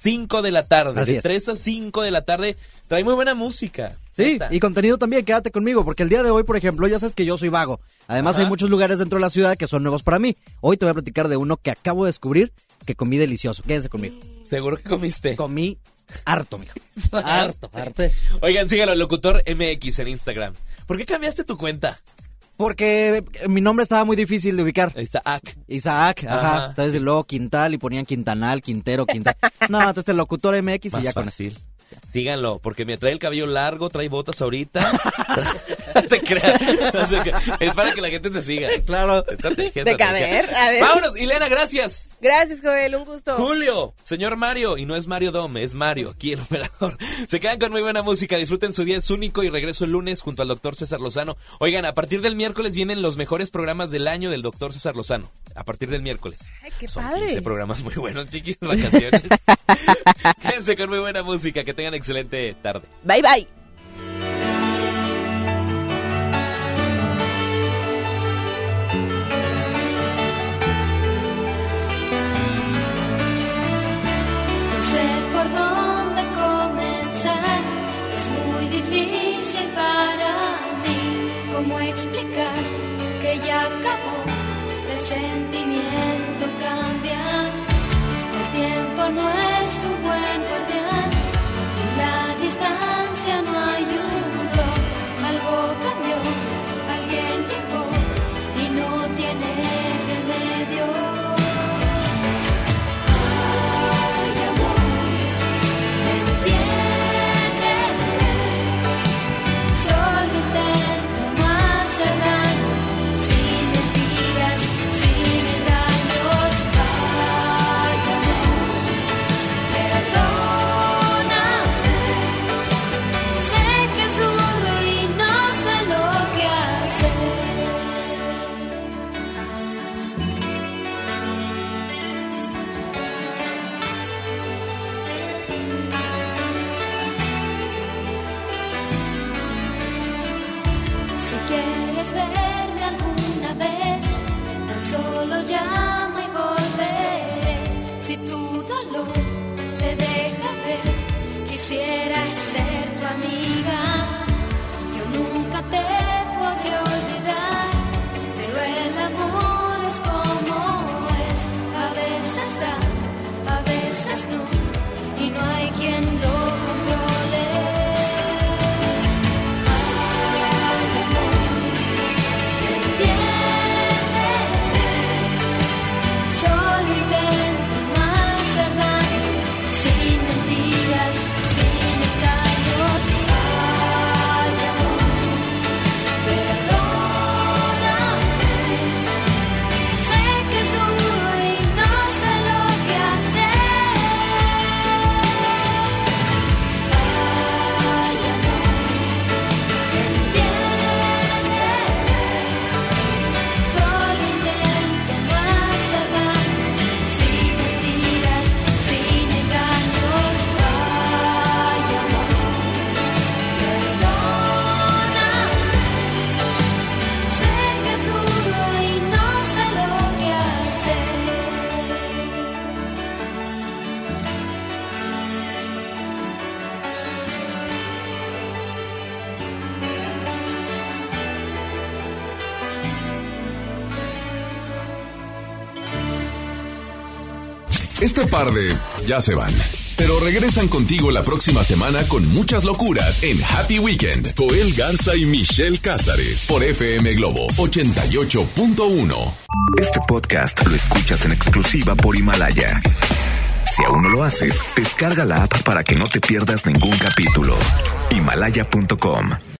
5, de la tarde. Así de es. 3 a 5 de la tarde. Trae muy buena música. Sí, y contenido también, quédate conmigo, porque el día de hoy, por ejemplo, ya sabes que yo soy vago. Además, Ajá. hay muchos lugares dentro de la ciudad que son nuevos para mí. Hoy te voy a platicar de uno que acabo de descubrir que comí delicioso. Quédense conmigo. ¿Seguro que comiste? Comí harto, mijo. (laughs) harto, harto. Oigan, síganlo, locutor MX en Instagram. ¿Por qué cambiaste tu cuenta? Porque mi nombre estaba muy difícil de ubicar. Isaac. Isaac, ajá. Ajá, entonces luego Quintal y ponían Quintanal, Quintero, Quintal. (laughs) no, entonces el locutor MX y Más ya con fácil. Síganlo, porque me trae el cabello largo, trae botas ahorita. (laughs) no te creas. Es para que la gente te siga. Claro. Estrategia, De caber, a ver. Vámonos, Ilena, gracias. Gracias, Joel, un gusto. Julio, señor Mario, y no es Mario Dome, es Mario, aquí el operador. Se quedan con muy buena música, disfruten su día, es único y regreso el lunes junto al doctor César Lozano. Oigan, a partir del miércoles vienen los mejores programas del año del doctor César Lozano. A partir del miércoles. Ay, qué Son padre. 15 programas muy buenos, chiquis, vacaciones. (laughs) Quédense con muy buena música, que tengan excelente tarde. Bye, bye. No sé por dónde comenzar, es muy difícil para mí. ¿Cómo explicar que ya acabó? El sentimiento cambia. El tiempo no es Este par de ya se van. Pero regresan contigo la próxima semana con muchas locuras en Happy Weekend. Joel Garza y Michelle Cázares por FM Globo 88.1. Este podcast lo escuchas en exclusiva por Himalaya. Si aún no lo haces, descarga la app para que no te pierdas ningún capítulo. Himalaya.com